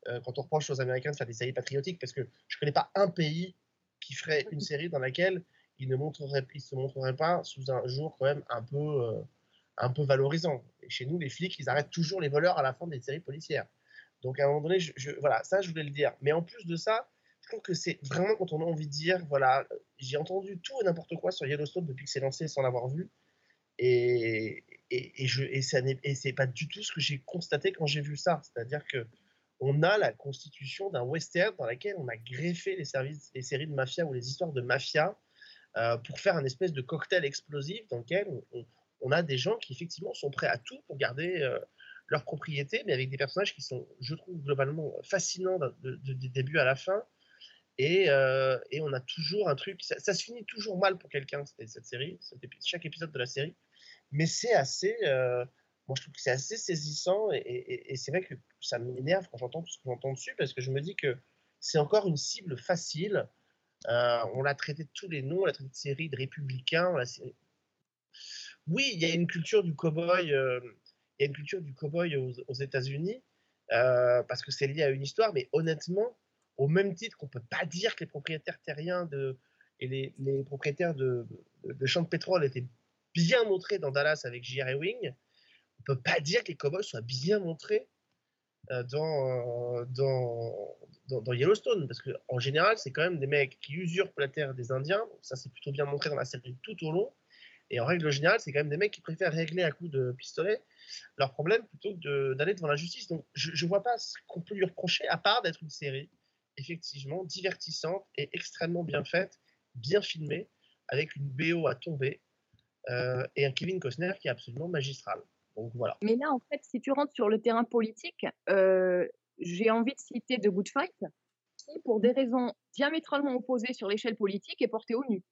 euh, quand on reproche aux Américains de faire des séries patriotiques, parce que je connais pas un pays qui ferait une série dans laquelle il ne montrerait, il se montrerait pas sous un jour quand même un peu, euh, un peu valorisant. Et chez nous, les flics, ils arrêtent toujours les voleurs à la fin des séries policières. Donc à un moment donné, je, je- voilà, ça je voulais le dire. Mais en plus de ça, je trouve que c'est vraiment quand on a envie de dire, voilà, j'ai entendu tout et n'importe quoi sur Yellowstone depuis que c'est lancé sans l'avoir vu. Et, et, et, je, et, ça n'est- et c'est pas du tout ce que j'ai constaté quand j'ai vu ça. C'est-à-dire que on a la constitution d'un western dans laquelle on a greffé les, services, les séries de mafia ou les histoires de mafia euh, pour faire un espèce de cocktail explosif dans lequel on, a des gens qui effectivement sont prêts à tout pour garder euh, leur propriété, mais avec des personnages qui sont, je trouve, globalement fascinants de- du début à la fin. Et, euh, et on a toujours un truc, ça, ça se finit toujours mal pour quelqu'un, cette, série, chaque épisode de la série, mais c'est assez, moi je trouve que c'est assez saisissant, et, c'est vrai que ça m'énerve quand j'entends tout ce que j'entends dessus, parce que je me dis que c'est encore une cible facile, euh, on l'a traité de tous les noms, on l'a traité de série de républicains, oui, il y a une culture du cow-boy, euh, il y a une culture du cow-boy aux, États-Unis, euh, parce que c'est lié à une histoire, mais honnêtement, au même titre qu'on peut pas dire que les propriétaires terriens de, et les, les propriétaires de, de, champs de pétrole étaient bien montrés dans Dallas avec J.R. Ewing, peut pas dire que les cowboys soient bien montrés euh, dans, euh, dans, dans, Yellowstone, parce qu'en général, c'est quand même des mecs qui usurpent la terre des Indiens, ça c'est plutôt bien montré dans la série tout au long, et en règle générale, c'est quand même des mecs qui préfèrent régler à coups de pistolet leurs problèmes plutôt que d'aller devant la justice. Donc je ne vois pas ce qu'on peut lui reprocher, à part d'être une série effectivement divertissante et extrêmement bien faite, bien filmée, avec une BO à tomber, euh, et un Kevin Costner qui est absolument magistral. Donc voilà. Mais là, en fait, si tu rentres sur le terrain politique, euh, j'ai envie de citer The Good Fight, qui, pour des raisons diamétralement opposées sur l'échelle politique, est porté au nu.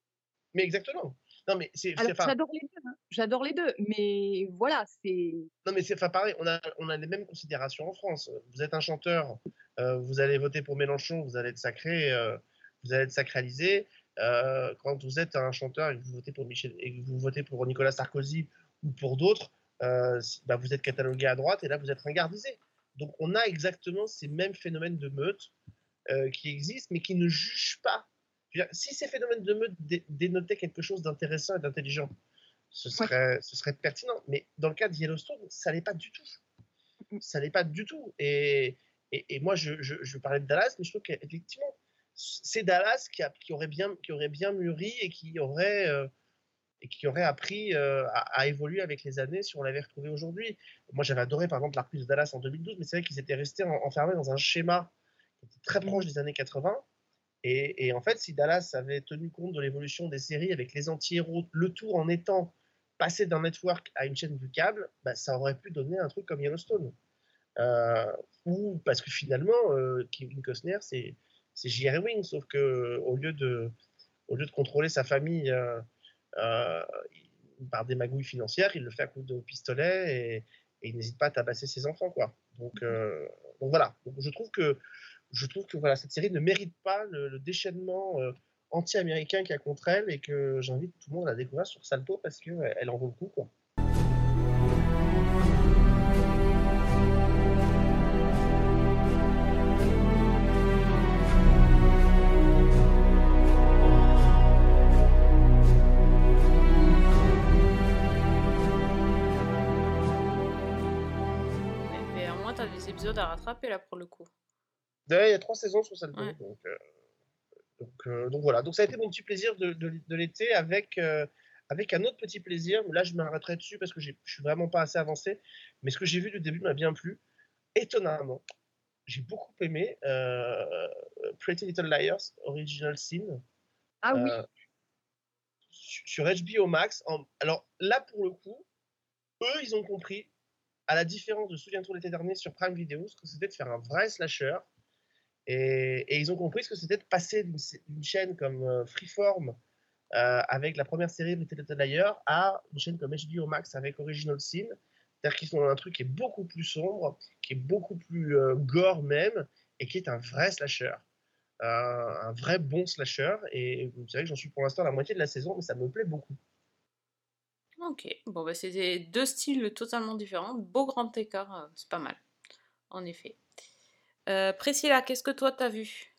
Mais exactement. Non, mais c'est. j'adore les deux, hein, j'adore les deux, mais voilà, c'est. Non, mais c'est pareil, on a, on a les mêmes considérations en France. Vous êtes un chanteur, euh, vous allez voter pour Mélenchon, vous allez être sacré, euh, vous allez être sacralisé. Euh, quand vous êtes un chanteur et que vous votez pour Michel et que vous votez pour Nicolas Sarkozy ou pour d'autres, euh, bah, vous êtes catalogué à droite et là vous êtes ringardisé. Donc on a exactement ces mêmes phénomènes de meute euh, qui existent, mais qui ne jugent pas. Dire, si ces phénomènes de meute dé- dénotaient quelque chose d'intéressant et d'intelligent, ce serait, ce serait pertinent. Mais dans le cas de Yellowstone, ça l'est pas du tout. Ça l'est pas du tout. Et, et, et moi, je, je, je parlais de Dallas, mais je trouve qu'effectivement, c'est Dallas qui, a, qui, aurait bien, qui aurait bien mûri et qui aurait, euh, et qui aurait appris euh, à, évoluer avec les années si on l'avait retrouvé aujourd'hui. Moi, j'avais adoré, par exemple, la reprise de Dallas en 2012, mais c'est vrai qu'ils étaient restés en- enfermés dans un schéma qui était très proche des années 80. Et, en fait, si Dallas avait tenu compte de l'évolution des séries avec les anti-héros, le tout en étant passé d'un network à une chaîne du câble, bah, ça aurait pu donner un truc comme Yellowstone. Euh, ou parce que finalement, euh, Kevin Costner, c'est J.R. Ewing, sauf que au lieu de, contrôler sa famille il- par des magouilles financières, il le fait à coup de pistolet et, il n'hésite pas à tabasser ses enfants, quoi. Donc, euh, voilà. Je trouve que voilà, cette série ne mérite pas le, déchaînement euh, anti-américain qu'il y a contre elle et que j'invite tout le monde à la découvrir sur Salto parce qu'elle elle en vaut le coup. Des épisodes à rattraper là pour le coup. Ouais, il y a trois saisons sur. Ouais. Donc, euh, donc, euh, donc voilà. Donc ça a été mon petit plaisir de, de- de l'été avec, euh, avec un autre petit plaisir. Là, je m'arrêterai dessus parce que je suis vraiment pas assez avancé. Mais ce que j'ai vu du début m'a bien plu. Étonnamment, j'ai beaucoup aimé euh, Pretty Little Liars Original Sin. Ah oui. euh, sur sur HBO Max. En- alors là, pour le coup, eux, ils ont compris à la différence de Souviens-toi l'été dernier sur Prime Video, ce que c'était de faire un vrai slasher. Et, ils ont compris ce que c'était de passer d'une chaîne comme euh, Freeform, euh, avec la première série de Little d'ailleurs, à une chaîne comme HBO Max avec Original Sin. C'est-à-dire qu'ils sont dans un truc qui est beaucoup plus sombre, qui est beaucoup plus euh, gore même, et qui est un vrai slasher. Un vrai bon slasher. Et c'est vrai que j'en suis pour l'instant à la moitié de la saison, mais ça me plaît beaucoup. Ok, bon bah deux styles totalement différents, beau grand écart, euh, c'est pas mal, en effet. Euh, Priscilla, qu'est-ce que toi t'as vu?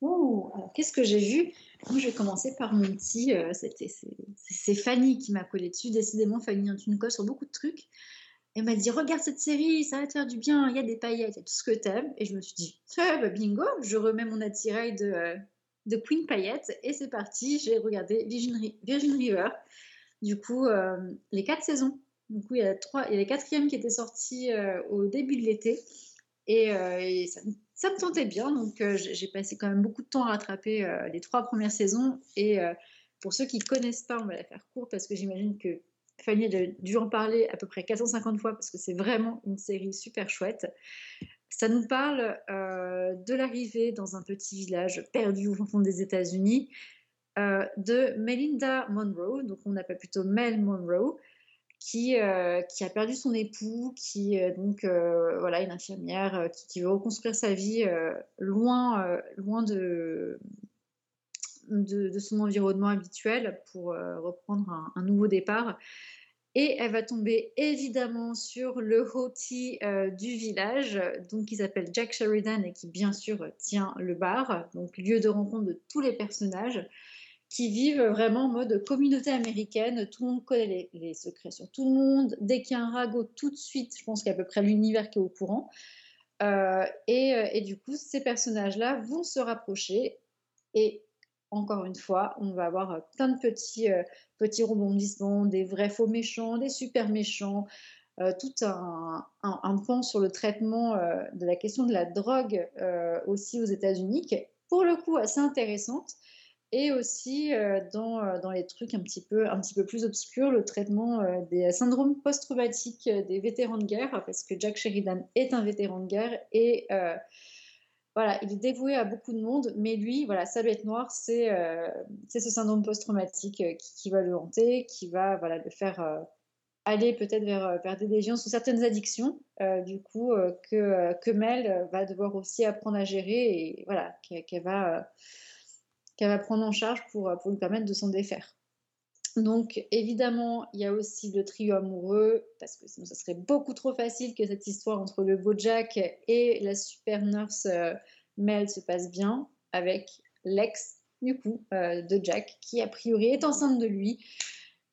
Oh, qu'est-ce que j'ai vu? Moi, je vais commencer par mon petit. euh, c'est Fanny qui m'a collé dessus. Décidément, Fanny, hein, tu nous colles sur beaucoup de trucs. Elle m'a dit, regarde cette série, ça va te faire du bien, il y a des paillettes, il y a tout ce que t'aimes. Et je me suis dit, bingo, je remets mon attirail de, Queen Paillette et c'est parti, j'ai regardé Virgin River. Du coup, euh, les quatre saisons. Du coup, il y a trois, il quatrièmes qui étaient sortis euh, au début de l'été. Et, euh, ça, me- tentait bien, donc j'ai passé quand même beaucoup de temps à rattraper les trois premières saisons. Et pour ceux qui ne connaissent pas, on va la faire courte parce que j'imagine que Fanny a dû en parler à peu près 450 fois parce que c'est vraiment une série super chouette. Ça nous parle de l'arrivée dans un petit village perdu au fond des États-Unis euh, de Melinda Monroe, donc on appelle plutôt Mel Monroe, qui, euh, qui a perdu son époux, qui euh, donc voilà une infirmière qui, veut reconstruire sa vie loin, loin de, de, son environnement habituel pour reprendre un, nouveau départ. Et elle va tomber évidemment sur le euh, du village, donc qui s'appelle Jack Sheridan et qui bien sûr tient le bar, donc lieu de rencontre de tous les personnages qui vivent vraiment en mode communauté américaine. Tout le monde connaît les, secrets sur tout le monde. Dès qu'il y a un ragot, tout de suite, je pense qu'il y a à peu près l'univers qui est au courant. Euh, et, euh, et du coup, ces personnages-là vont se rapprocher. Et encore une fois, on va avoir euh, plein de petits, petits rebondissements, des vrais faux méchants, des super méchants. tout un, un, un pan sur le traitement de la question de la drogue aussi aux États-Unis, qui est pour le coup assez intéressante et aussi euh, dans, euh, dans les trucs un petit peu, un petit peu plus obscurs, le traitement euh, des syndromes post-traumatiques des vétérans de guerre, parce que Jack Sheridan est un vétéran de guerre et voilà, il est dévoué à beaucoup de monde, mais lui, voilà, sa bête noire, c'est ce syndrome post-traumatique qui, va le hanter, qui va voilà, le faire aller peut-être vers, des déviances ou certaines addictions, du coup, que, que Mel va devoir aussi apprendre à gérer et voilà, qu'elle va... qu'elle va prendre en charge pour, euh, pour lui permettre de s'en défaire. Donc, évidemment, il y a aussi le trio amoureux, parce que sinon, ça serait beaucoup trop facile que cette histoire entre le beau Jack et la super nurse euh, Mel se passe bien, avec l'ex, du coup, euh, de Jack, qui a priori est enceinte de lui.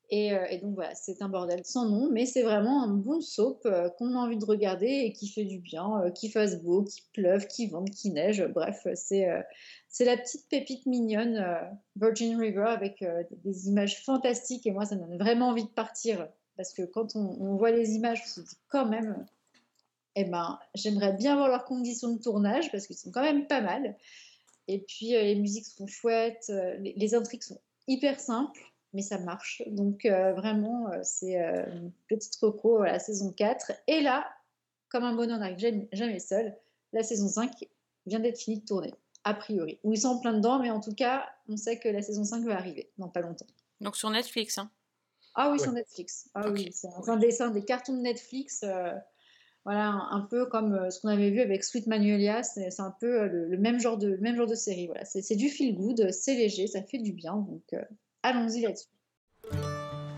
Et, euh, et donc voilà, c'est un bordel sans nom, mais c'est vraiment un bon soap euh, qu'on a envie de regarder et qui fait du bien, euh, qui fasse beau, qui pleuve, qui vente, qui neige. Bref, c'est la petite pépite mignonne Virgin River avec des, images fantastiques. Et moi, ça me donne vraiment envie de partir parce que quand on, voit les images, on se dit quand même, eh ben, j'aimerais bien voir leurs conditions de tournage parce qu'ils sont quand même pas mal. Et puis les musiques sont chouettes, les intrigues sont hyper simples mais ça marche. Donc euh, vraiment, euh, c'est euh, une petite reco à la saison 4. Et là, comme un bonheur n'arrive jamais, jamais seul, la saison 5 vient d'être finie de tourner, a priori. Ou ils sont en plein dedans, mais en tout cas, on sait que la saison 5 va arriver dans pas longtemps. Donc sur Netflix, hein Ah oui, Ouais. sur Netflix. Ah oui, c'est un, dessin des cartons de Netflix. euh, voilà, un, un peu comme ce qu'on avait vu avec Sweet Magnolia, c'est un peu le, le même genre de le même genre de série. Voilà, c'est c'est du feel good, c'est léger, ça fait du bien, donc euh, allons-y là-dessus.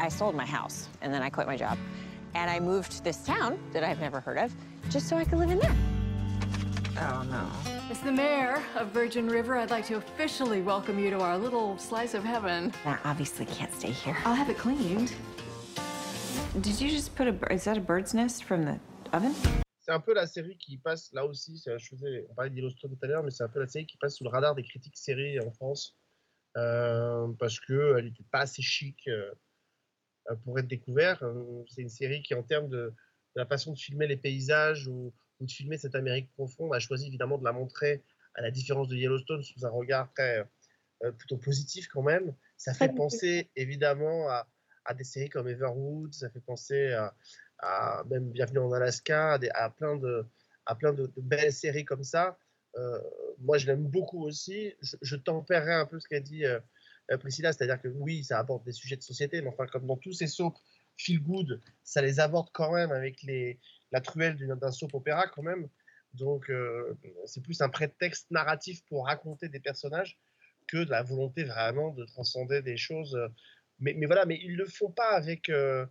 I sold my house and then I quit my job. And I moved to this town that I've never heard of just so I could live in there. Oh no. As the mayor of Virgin River, I'd like to officially welcome you to our little slice of heaven. I obviously can't stay here. I'll have it cleaned. Did you just put a? bir- Is that a bird's nest from the oven? C'est un peu la série qui passe là aussi. c'est- Je faisais, on parlait d'Yellowstone tout à l'heure, mais c'est un peu la série qui passe sous le radar des critiques séries en France parce que elle n'était pas assez chic euh, euh, pour être découverte. Euh, C'est une série qui, en termes de, de la façon de filmer les paysages ou, ou de filmer cette Amérique profonde, a choisi évidemment de la montrer à la différence de Yellowstone sous un regard très euh, plutôt positif quand même. Ça fait penser évidemment à, à des séries comme Everwood, ça fait penser à, à même Bienvenue en Alaska, à, des- à plein de, à plein de, de belles séries comme ça. Euh, moi, je l'aime beaucoup aussi. Je, je tempérerai un peu ce qu'a dit euh, euh, Priscilla, c'est-à-dire que oui, ça aborde des sujets de société, mais enfin, comme dans tous ces soaps feel good, ça les aborde quand même avec les, la truelle d'un soap opéra quand même. Donc, euh, c'est plus un prétexte narratif pour raconter des personnages que de la volonté vraiment de transcender des choses. euh, Mais, mais voilà, mais ils le font pas avec, euh,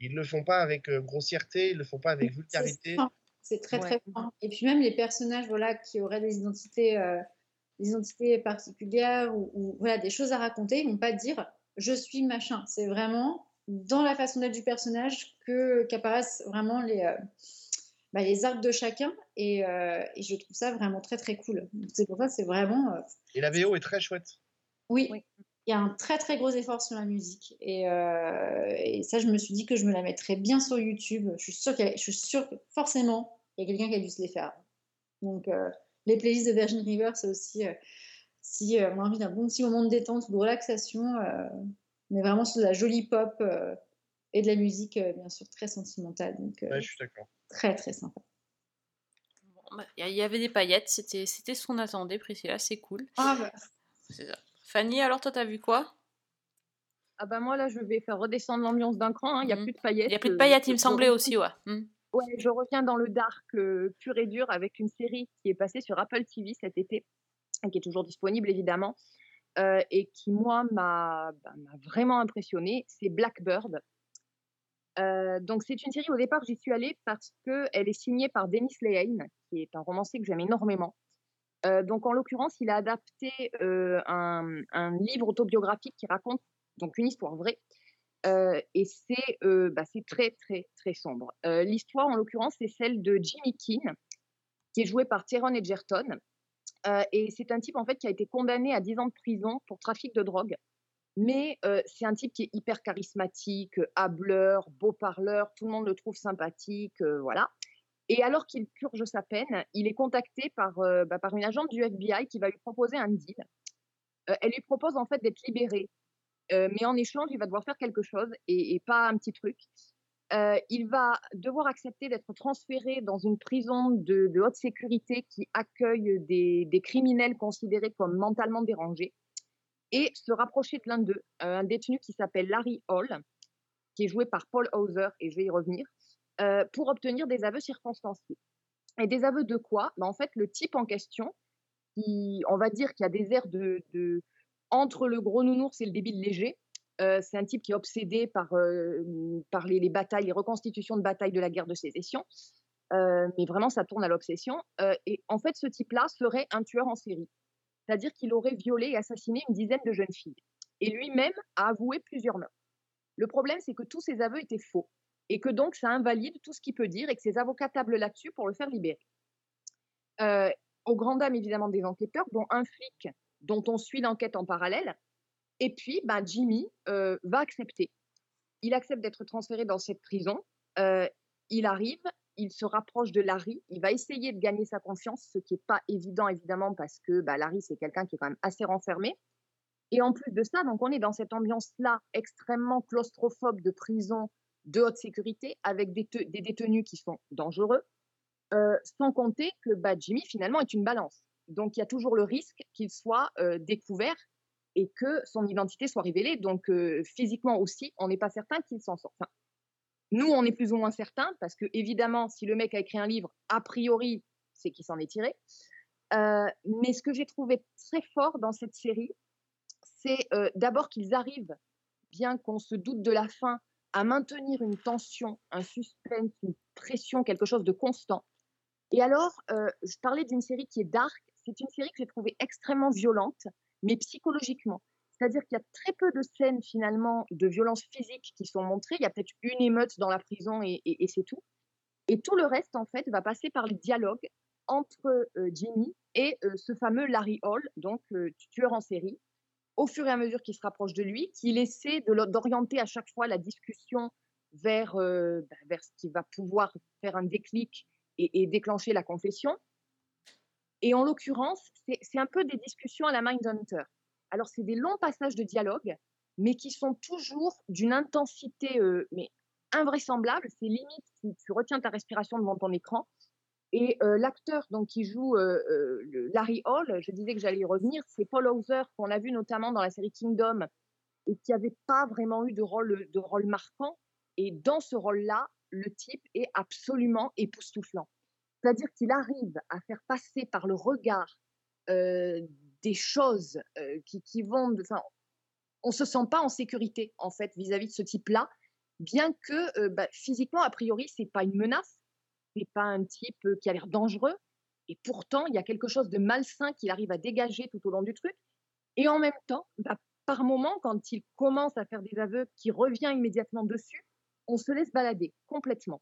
ils le font pas avec grossièreté, ils le font pas avec vulgarité. C'est très très fin. Et puis même les personnages voilà, qui auraient des identités, euh, des identités particulières ou, ou, voilà, des choses à raconter, ils vont pas dire je suis machin. C'est vraiment dans la façon d'être du personnage que qu'apparaissent vraiment les, euh, bah, les arcs de chacun. Et, euh, et je trouve ça vraiment très très cool. C'est pour ça c'est vraiment... euh, Et la VO est très chouette. oui, il y a un très très gros effort sur la musique. Et, euh, et ça, je me suis dit que je me la mettrais bien sur YouTube. Je suis sûre, qu'il y a- je suis sûre que forcément, il y a quelqu'un qui a dû se les faire. Donc, euh, les playlists de Virgin River, c'est aussi, euh, si euh, on a envie d'un bon petit moment de détente ou de relaxation, euh, mais vraiment sur de la jolie pop euh, et de la musique, euh, bien sûr, très sentimentale. Donc, euh, Ouais, je suis d'accord. très très sympa. Bon, bah, Il y avait des paillettes, c'était c'était ce qu'on attendait, Priscilla, c'est cool. Ah bah. C'est ça. Fanny, alors toi, t'as vu quoi? Ah bah moi là, je vais faire redescendre l'ambiance d'un cran. hein, Il n'y a plus de paillettes. Il n'y a plus de euh, paillettes, il me semblait aussi, ouais. Hmm. Ouais, je reviens dans le dark euh, pur et dur avec une série qui est passée sur Apple TV cet été, et qui est toujours disponible évidemment, euh, et qui moi m'a bah, m'a vraiment impressionnée. C'est Blackbird. Euh, donc c'est une série au départ j'y suis allée parce que elle est signée par Dennis Lehane, qui est un romancier que j'aime énormément. Euh, donc en l'occurrence il a adapté euh, un, livre autobiographique qui raconte donc une histoire vraie euh, et c'est bah, c'est très, très, très sombre. L'histoire, en l'occurrence, c'est celle de Jimmy Keane, qui est joué par Tyrone Edgerton. Et c'est un type, en fait, qui a été condamné à 10 ans de prison pour trafic de drogue. Mais c'est un type qui est hyper charismatique, hableur, beau parleur, tout le monde le trouve sympathique, voilà. Et alors qu'il purge sa peine, il est contacté par, euh, bah, par une agente du FBI qui va lui proposer un deal. Euh, elle lui propose en fait d'être libéré euh, mais en échange, il va devoir faire quelque chose et, pas un petit truc. Il va devoir accepter d'être transféré dans une prison de, haute sécurité qui accueille des, des criminels considérés comme mentalement dérangés et se rapprocher de l'un d'eux, un détenu qui s'appelle Larry Hall, qui est joué par Paul Hauser, et je vais y revenir, euh, pour obtenir des aveux circonstanciés. Et des aveux de quoi? Ben, En fait, le type en question, on va dire qu'il y a des airs de, entre le gros nounours et le débile léger. Euh, c'est un type qui est obsédé par, euh, par les, les batailles, les reconstitutions de batailles de la guerre de sécession. Mais vraiment, ça tourne à l'obsession. Et en fait, ce type-là serait un tueur en série. C'est-à-dire qu'il aurait violé et assassiné une dizaine de jeunes filles. Et lui-même a avoué plusieurs meurtres. Le problème, c'est que tous ces aveux étaient faux. Et que donc, ça invalide tout ce qu'il peut dire et que ses avocats tablent là-dessus pour le faire libérer. Euh, aux grandes dames, évidemment, des enquêteurs, dont un flic dont on suit l'enquête en parallèle. Et puis, ben, Jimmy euh, va accepter. Il accepte d'être transféré dans cette prison. Euh, il arrive, il se rapproche de Larry. Il va essayer de gagner sa confiance, ce qui n'est pas évident, évidemment, parce que bah, Larry, c'est quelqu'un qui est quand même assez renfermé. Et en plus de ça, donc on est dans cette ambiance-là extrêmement claustrophobe de prison de haute sécurité, avec des, te- des détenus qui sont dangereux, euh, sans compter que bah, Jimmy, finalement, est une balance. Donc, il y a toujours le risque qu'il soit euh, découvert et que son identité soit révélée. Donc, euh, physiquement aussi, on n'est pas certain qu'il s'en sort. Enfin, nous, on est plus ou moins certain parce que, évidemment, si le mec a écrit un livre, a priori, c'est qu'il s'en est tiré. Mais ce que j'ai trouvé très fort dans cette série, c'est d'abord qu'ils arrivent, bien qu'on se doute de la fin, à maintenir une tension, un suspense, une pression, quelque chose de constant. Et alors, euh, je parlais d'une série qui est dark. C'est une série que j'ai trouvée extrêmement violente, mais psychologiquement. C'est-à-dire qu'il y a très peu de scènes finalement de violence physique qui sont montrées. Il y a peut-être une émeute dans la prison et, c'est tout. Et tout le reste, en fait, va passer par les dialogues entre euh, Jimmy et euh, ce fameux Larry Hall, donc tueur en série, au fur et à mesure qu'il se rapproche de lui, qu'il essaie d'orienter à chaque fois la discussion vers, euh, bah, vers ce qui va pouvoir faire un déclic et, déclencher la confession. Et en l'occurrence, c'est un peu des discussions à la Mindhunter. Alors, c'est des longs passages de dialogue, mais qui sont toujours d'une intensité euh, mais invraisemblable. C'est limite si tu retiens ta respiration devant ton écran. Et euh, l'acteur donc qui joue euh, euh, Larry Hall, je disais que j'allais y revenir, c'est Paul Hauser qu'on a vu notamment dans la série Kingdom et qui n'avait pas vraiment eu de rôle de rôle marquant. Et dans ce rôle-là, le type est absolument époustouflant. C'est-à-dire qu'il arrive à faire passer par le regard des choses qui, qui vont. Enfin, on se sent pas en sécurité en fait vis-à-vis de ce type-là, bien que bah, physiquement a priori c'est pas une menace, c'est pas un type qui a l'air dangereux, et pourtant il y a quelque chose de malsain qu'il arrive à dégager tout au long du truc. Et en même temps, bah, par moment, quand il commence à faire des aveux qui revient immédiatement dessus, on se laisse balader complètement.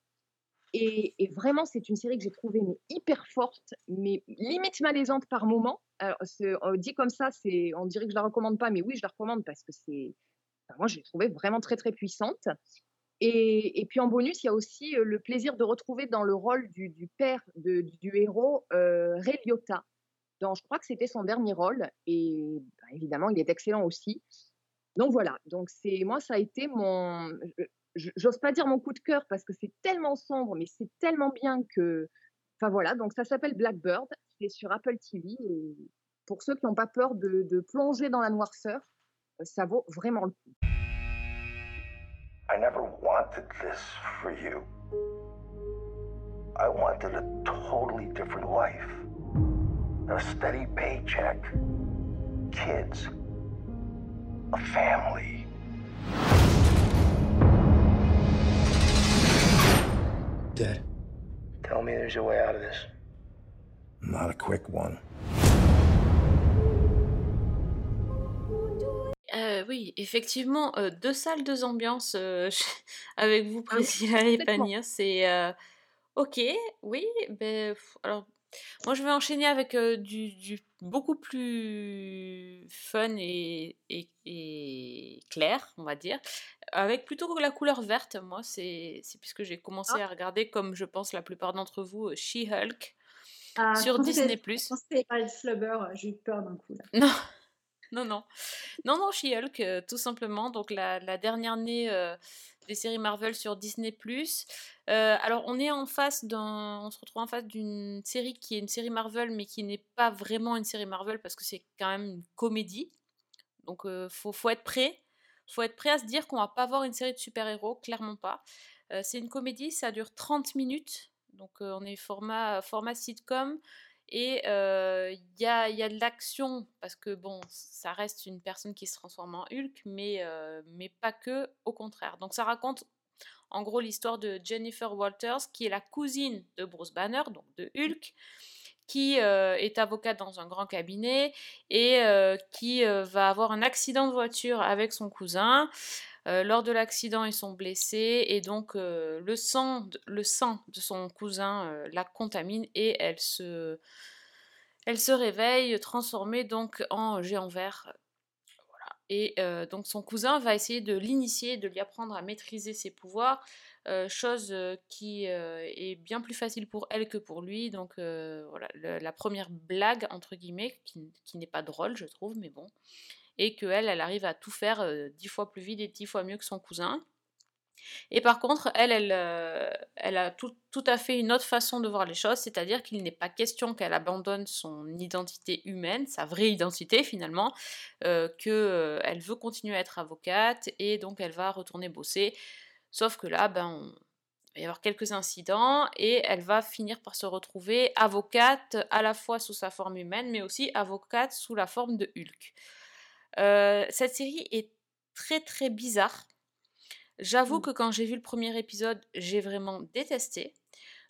Et, vraiment, c'est une série que j'ai trouvée hyper forte, mais limite malaisante par moment. Alors, on dit comme ça, c'est, on dirait que je la recommande pas, mais oui, je la recommande parce que c'est, moi, je l'ai trouvée vraiment très très puissante. Et, puis en bonus, il y a aussi euh, le plaisir de retrouver dans le rôle du, père du héros euh, Ray je crois que c'était son dernier rôle. Et bah, évidemment, il est excellent aussi. Donc voilà, donc c'est moi ça a été mon, j'ose pas dire mon coup de cœur parce que c'est tellement sombre, mais c'est tellement bien que, enfin voilà, donc ça s'appelle Blackbird, c'est sur Apple TV et pour ceux qui n'ont pas peur de, de plonger dans la noirceur, euh, ça vaut vraiment le coup. I never wanted this for you. I wanted a totally different life. A steady paycheck, kids, a family. Dad. Tell me there's a way out of this. Not a quick one. Euh, oui, effectivement, euh, deux salles, deux ambiances euh, avec vous, Ah oui, Priscilla et complètement. Pania. C'est ok, oui. Ben, alors, moi, je vais enchaîner avec du, du beaucoup plus fun et, et, et clair, on va dire, avec plutôt la couleur verte. Moi, c'est c'est puisque j'ai commencé Ah. à regarder, comme je pense la plupart d'entre vous, She-Hulk Ah, sur Disney+. parler de Flubber, j'ai eu peur d'un coup là. Non, non, non. Non, non, She-Hulk, euh, tout simplement. Donc, la, dernière née euh, des séries Marvel sur Disney+. Euh, alors, on est en face d'un... On se retrouve en face d'une série qui est une série Marvel, mais qui n'est pas vraiment une série Marvel, parce que c'est quand même une comédie. Donc, faut, faut être prêt. Faut être prêt à se dire qu'on va pas voir une série de super-héros, clairement pas. C'est une comédie, ça dure 30 minutes. Donc, on est format, format sitcom. Et il y, a, de l'action, parce que bon, ça reste une personne qui se transforme en Hulk, mais, pas que, au contraire. Donc ça raconte en gros l'histoire de Jennifer Walters, qui est la cousine de Bruce Banner, donc de Hulk, qui est avocate dans un grand cabinet et qui va avoir un accident de voiture avec son cousin. Euh, lors de l'accident, ils sont blessés et donc euh, le, sang, de- le sang de son cousin euh, la contamine et elle se, elle se réveille transformée donc en géant vert. Voilà. Et euh, donc son cousin va essayer de l'initier, de lui apprendre à maîtriser ses pouvoirs, euh, chose euh, qui euh, est bien plus facile pour elle que pour lui. Donc euh, voilà, la première blague entre guillemets, qui, qui n'est pas drôle je trouve, mais bon, et que elle, arrive à tout faire euh, dix fois plus vite et dix fois mieux que son cousin. Et par contre, elle, elle, euh, elle a tout, à fait une autre façon de voir les choses, c'est-à-dire qu'il n'est pas question qu'elle abandonne son identité humaine, sa vraie identité finalement, euh, qu'elle veut continuer à être avocate et donc elle va retourner bosser. Sauf que là, ben, il va y avoir quelques incidents et elle va finir par se retrouver avocate à la fois sous sa forme humaine, mais aussi avocate sous la forme de Hulk. Euh, cette série est très très bizarre. J'avoue que quand j'ai vu le premier épisode, j'ai vraiment détesté.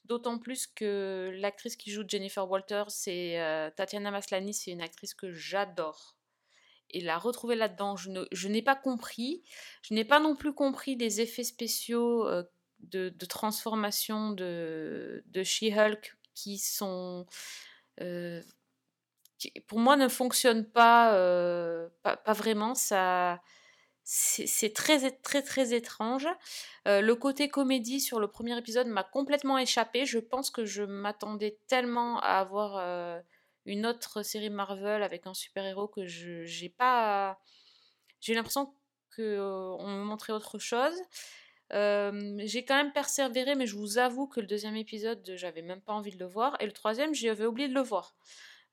D'autant plus que l'actrice qui joue Jennifer Walters, c'est euh, Tatiana Maslany, c'est une actrice que j'adore. Et la retrouver là-dedans, je, n'ai pas compris. Je n'ai pas non plus compris les effets spéciaux euh, de, de transformation de, de She-Hulk qui sont. euh, pour moi, ne fonctionnent pas, euh, pas, vraiment. Ça c'est très très très étrange. Euh, le côté comédie sur le premier épisode m'a complètement échappé. Je pense que je m'attendais tellement à avoir euh, une autre série Marvel avec un super-héros que je j'ai pas j'ai l'impression que euh, on me montrait autre chose. J'ai quand même persévéré, mais je vous avoue que le deuxième épisode, j'avais même pas envie de le voir. Et le troisième, j'avais oublié de le voir.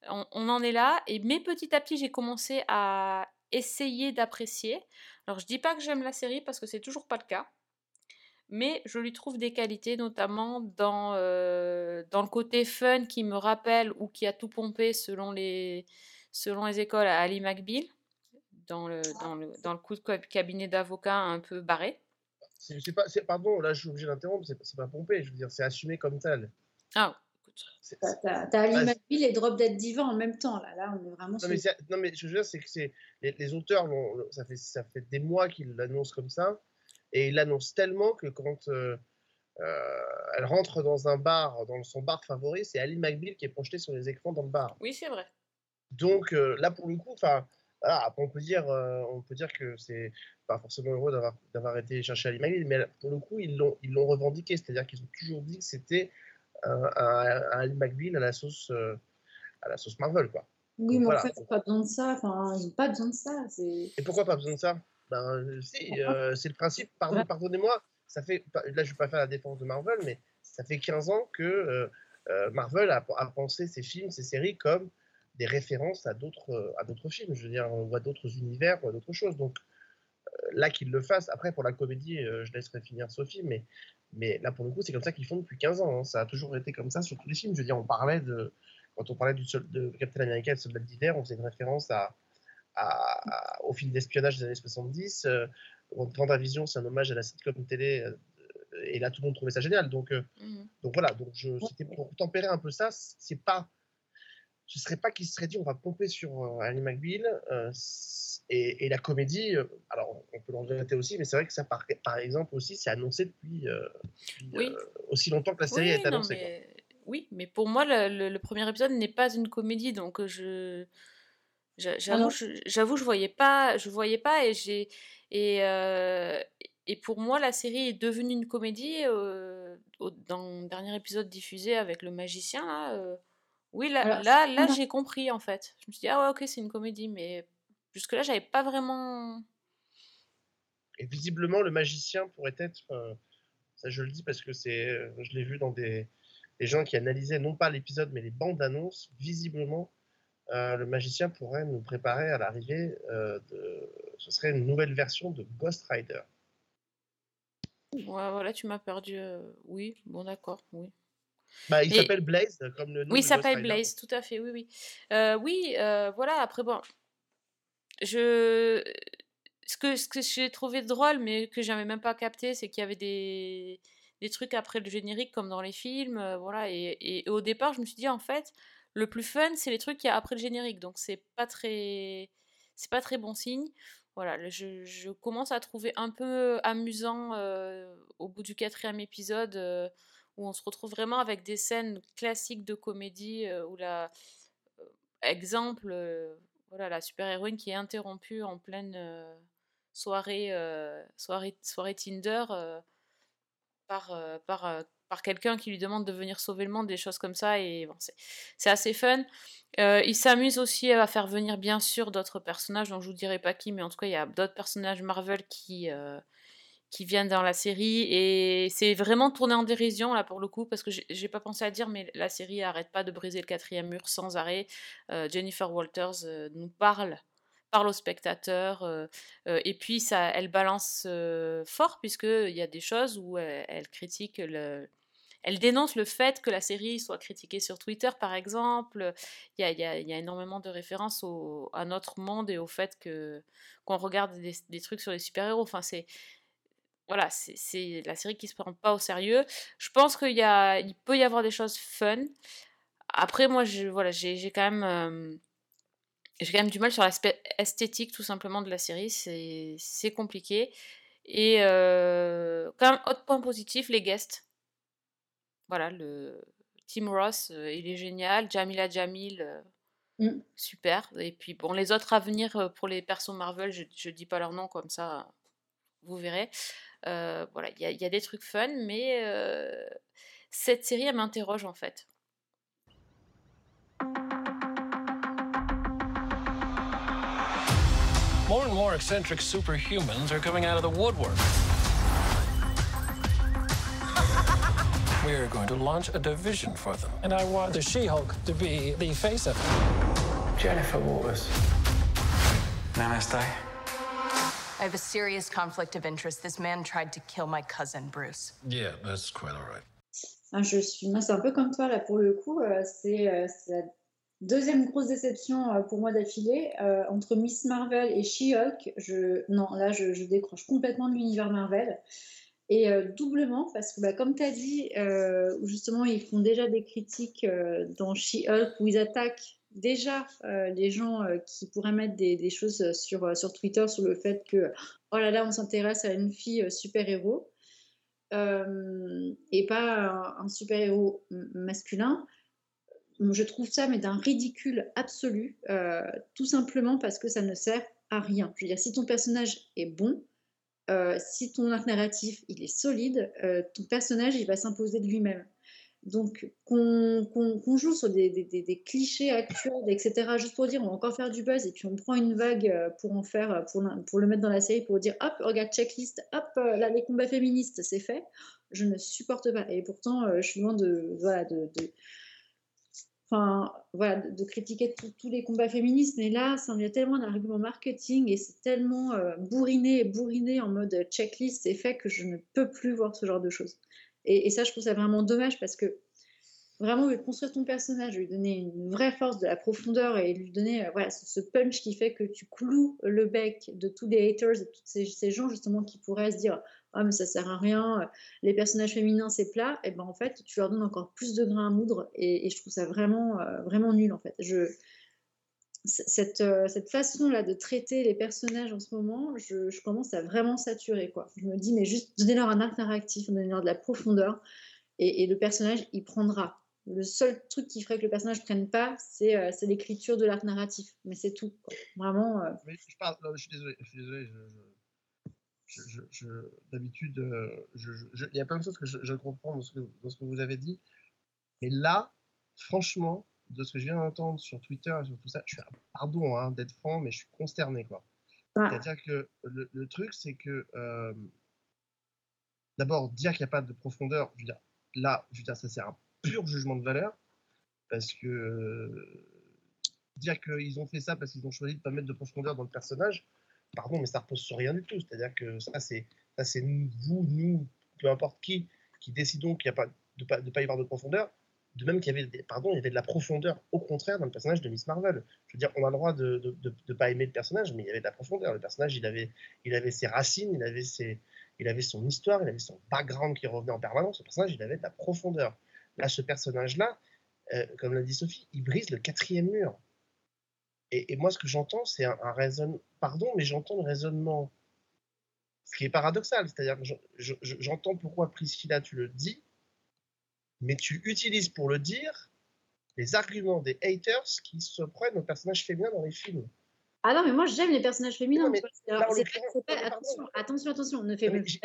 On, on en est là. Et mais petit à petit, j'ai commencé à essayer d'apprécier. Alors, je dis pas que j'aime la série parce que c'est toujours pas le cas. Mais je lui trouve des qualités, notamment dans, euh, dans le côté fun qui me rappelle ou qui a tout pompé selon les, selon les écoles à Ali McBeal, dans le, dans le, dans le coup de cabinet d'avocat un peu barré. C'est pas, pardon, là je suis obligé d'interrompre, c'est pas pompé, je veux dire, c'est assumé comme tel. Ah, T'as- T'as t'as Ali Ah, McBeal et Drop Dead Diva en même temps. Là, là on est vraiment Non sur mais, c'est- non, mais ce que je veux dire, c'est que les, les auteurs, ça, fait, ça fait des mois qu'ils l'annoncent comme ça, et ils l'annoncent tellement que quand euh, euh, elle rentre dans un bar, dans son bar favori, c'est Ali McBeal qui est projeté sur les écrans dans le bar. Oui, c'est vrai. Donc euh, là, pour le coup, enfin, voilà, après, on peut dire, euh, on peut dire que c'est pas forcément heureux d'avoir, été chercher Ali McBeal, mais pour le coup, ils l'ont, ils l'ont revendiqué, c'est-à-dire qu'ils ont toujours dit que c'était un, un- un Ali McBeal à la sauce, euh, à la sauce Marvel, quoi. Oui, Donc mais voilà. en fait, ils n'ont pas besoin de ça. Enfin, ils n'ont pas besoin de ça. Et pourquoi pas besoin de ça? Ben, si, euh, c'est le principe. Pardon, pardonnez-moi, ça fait. Là, je vais pas faire la défense de Marvel, mais ça fait 15 ans que euh, Marvel a, a pensé ses films, ses séries comme des références à d'autres, à d'autres films, je veux dire, ou à d'autres univers, ou à d'autres choses. Donc là, qu'ils le fassent. Après, pour la comédie, je laisserai finir Sophie, mais, mais là, pour le coup, c'est comme ça qu'ils font depuis 15 ans. hein. Ça a toujours été comme ça sur tous les films. Je veux dire, on parlait de. Quand on parlait du sol- de Captain America et le soldat d'hiver, on faisait une référence à, à- au film d'espionnage des années 70. Euh, Vendavision, c'est un hommage à la sitcom télé. euh, et là, tout le monde trouvait ça génial. Donc, euh, Mhm. donc voilà, donc je, c'était pour tempérer un peu ça. C'est pas, ce serait pas qu'il se serait dit on va pomper sur euh, Ali McBeal euh, et, et la comédie. euh, alors on peut le regretter aussi, mais c'est vrai que ça par, par exemple aussi c'est annoncé depuis, euh, depuis, Oui. euh, aussi longtemps que la série Oui, est non, annoncée. mais... Oui, mais pour moi, le, le- le premier épisode n'est pas une comédie, donc euh, je j'a- j'avoue, je, j'avoue, je voyais pas, je voyais pas, et j'ai et euh, et pour moi, la série est devenue une comédie euh, au- dans le dernier épisode diffusé avec le magicien là. euh, oui, là, Alors, là, j'ai compris en fait. Je me suis dit ah ouais, ok, c'est une comédie, mais jusque là, j'avais pas vraiment. Et visiblement, le magicien pourrait être, euh, ça je le dis parce que c'est, euh, je l'ai vu dans des, des gens qui analysaient non pas l'épisode mais les bandes annonces. Visiblement, euh, le magicien pourrait nous préparer à l'arrivée euh, de, ce serait une nouvelle version de Ghost Rider. Ouais, voilà, tu m'as perdu. euh, Oui, bon, d'accord, oui. Bah, il Et- s'appelle Blaze comme le nom Oui, il s'appelle. Blaze, tout à fait, oui, oui. Euh, oui, euh, voilà, après, bon, je... Ce que, ce que j'ai trouvé drôle, mais que j'avais même pas capté, c'est qu'il y avait des, des trucs après le générique, comme dans les films, euh, voilà, et, et au départ, je me suis dit, en fait, le plus fun, c'est les trucs qu'il y a après le générique, donc c'est pas très... C'est pas très bon signe. Voilà, je, je commence à trouver un peu amusant au bout du quatrième épisode où on se retrouve vraiment avec des scènes classiques de comédie euh, où la euh, exemple euh, voilà la super héroïne qui est interrompue en pleine soirée soirée soirée Tinder par par par quelqu'un qui lui demande de venir sauver le monde des choses comme ça et c'est assez fun. Il s'amuse aussi à faire venir bien sûr d'autres personnages dont je vous dirai pas qui mais en tout cas il y a d'autres personnages Marvel qui qui viennent dans la série et c'est vraiment tourné en dérision là pour le coup parce que j'ai pas pensé à dire mais la série arrête pas de briser le quatrième mur sans arrêt Euh, Jennifer Walters euh, nous parle parle aux spectateurs euh, et puis ça elle balance fort puisque il y a des choses où elle, critique le elle dénonce le fait que la série soit critiquée sur Twitter, par exemple. Il y a, y a énormément de références au- à notre monde et au fait que qu'on regarde des, des trucs sur les super-héros. Enfin, c'est voilà, c'est la série qui se prend pas au sérieux. Je pense qu'il y a, il peut y avoir des choses fun. Après, moi, je, voilà, j'ai quand même, euh, j'ai quand même du mal sur l'aspect esthétique tout simplement de la série. C'est compliqué. Et euh, quand même, autre point positif, les guests. Voilà, le Tim Ross, euh, il est génial. Jamila Jamil, euh, Mm. super. Et puis bon, les autres à venir pour les persos Marvel, je, je dis pas leur nom comme ça, vous verrez. Euh, voilà, il y, y a des trucs fun, mais euh, cette série, elle m'interroge en fait. More and more eccentric superhumans are coming out of the woodwork. we're going to launch a division for them. And I want the She Hulk to be the face of it. Jennifer Waters. Namaste. I have a serious conflict of interest. This man tried to kill my cousin, Bruce. Yeah, that's quite all right. Ah, je suis, moi, c'est un peu comme toi là pour le coup. euh, c'est euh, c'est la deuxième grosse déception euh, pour moi d'affilée Euh, entre Miss Marvel et She-Hulk. Je, non, là, je, je décroche complètement de l'univers Marvel. Et euh, doublement, parce que bah, comme tu as dit, euh, justement ils font déjà des critiques euh, dans She-Hulk où ils attaquent déjà euh, les gens euh, qui pourraient mettre des, choses sur, euh, sur Twitter sur le fait que oh là là, on s'intéresse à une fille super-héros et pas un, un super-héros masculin. Je trouve ça mais d'un ridicule absolu, tout simplement parce que ça ne sert à rien. Je veux dire, si ton personnage est bon, si ton arc narratif il est solide, ton personnage il va s'imposer de lui-même. Donc qu'on joue sur des, clichés actuels, etc., juste pour dire on va encore faire du buzz et puis on prend une vague euh, pour en faire, euh, pour, le mettre dans la série, pour dire hop, regarde checklist, hop, euh, là les combats féministes c'est fait, je ne supporte pas. Et pourtant je suis loin de, critiquer tous- les combats féministes, mais là, ça en devient tellement un argument marketing et c'est tellement bourriné et bourriné en mode checklist, c'est fait que je ne peux plus voir ce genre de choses. Et, ça, je trouve ça vraiment dommage parce que vraiment, de construire ton personnage, lui donner une vraie force, de la profondeur et lui donner euh, voilà, ce, punch qui fait que tu cloues le bec de tous les haters et tous ces, gens justement qui pourraient se dire ah mais ça sert à rien, euh, les personnages féminins c'est plat, et ben en fait tu leur donnes encore plus de grains à moudre et, je trouve ça vraiment euh, vraiment nul en fait. Je cette, euh, cette façon là de traiter les personnages en ce moment, je, commence à vraiment saturer quoi. Je me dis mais juste donnez-leur un arc narratif, donnez-leur de la profondeur et, le personnage il prendra. Le seul truc qui ferait que le personnage prenne pas, c'est euh, l'écriture de l'arc narratif, mais c'est tout. Vraiment. euh, je, suis désolé, je D'habitude, il y a plein de choses que je, je comprends dans ce, que, dans ce que vous avez dit. Mais là, franchement, de ce que je viens d'entendre sur Twitter et sur tout ça, je suis, pardon hein, d'être franc, mais je suis consterné. quoi. Ah. C'est-à-dire que le, le truc, c'est que euh, d'abord, dire qu'il n'y a pas de profondeur, je veux dire, là, je veux dire, ça c'est un pur jugement de valeur. Parce que euh, dire qu'ils ont fait ça parce qu'ils ont choisi de ne pas mettre de profondeur dans le personnage, pardon, mais ça repose sur rien du tout. C'est-à-dire que ça, c'est vous, nous, peu importe qui, qui décidons qu'il n'y a pas de pas, de pas y avoir de profondeur. De même qu'il y avait, des- pardon, il y avait de la profondeur, au contraire, dans le personnage de Miss Marvel. Je veux dire, on a le droit de ne pas aimer le personnage, mais il y avait de la profondeur. Le personnage, il avait, ses racines, il avait, son histoire, il avait son background qui revenait en permanence. Le personnage, il avait de la profondeur. Là, ce personnage-là, euh, comme l'a dit Sophie, il brise le quatrième mur. Et, moi, ce que j'entends, c'est un, raisonnement. Pardon, mais j'entends le raisonnement. Ce qui est paradoxal, c'est-à-dire j'entends pourquoi Priscilla, tu le dis, mais tu utilises pour le dire les arguments des haters qui se prennent aux personnages féminins dans les films. Ah non, mais moi j'aime les personnages féminins. Non, mais alors, pas- pas- mais attention, attention, attention, ne fais Non, mais je,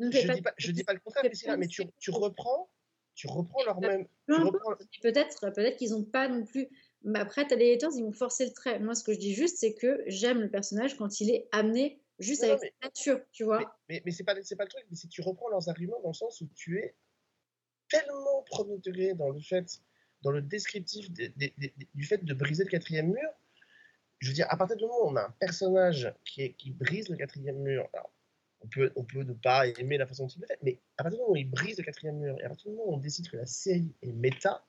ne je pas dis pas, je dis pas le contraire, mais tu, tu reprends, tu reprends leur même. Reprends, Peut-être peut qu'ils n'ont pas non plus. Mais après, t'as les haters, ils vont forcer le trait. Moi, ce que je dis juste, c'est que j'aime le personnage quand il est amené juste avec sa nature, tu vois. mais, mais c'est pas, pas le truc, mais si tu reprends leurs arguments dans le sens où tu es tellement premier degré dans le fait, dans le descriptif des- des- des- du fait de briser le quatrième mur, je veux dire, à partir du moment où on a un personnage qui, est, qui brise le quatrième mur, alors, on peut, on peut ne pas aimer la façon dont il le fait, mais à partir du moment où il brise le quatrième mur, et à partir du moment où on décide que la série est méta,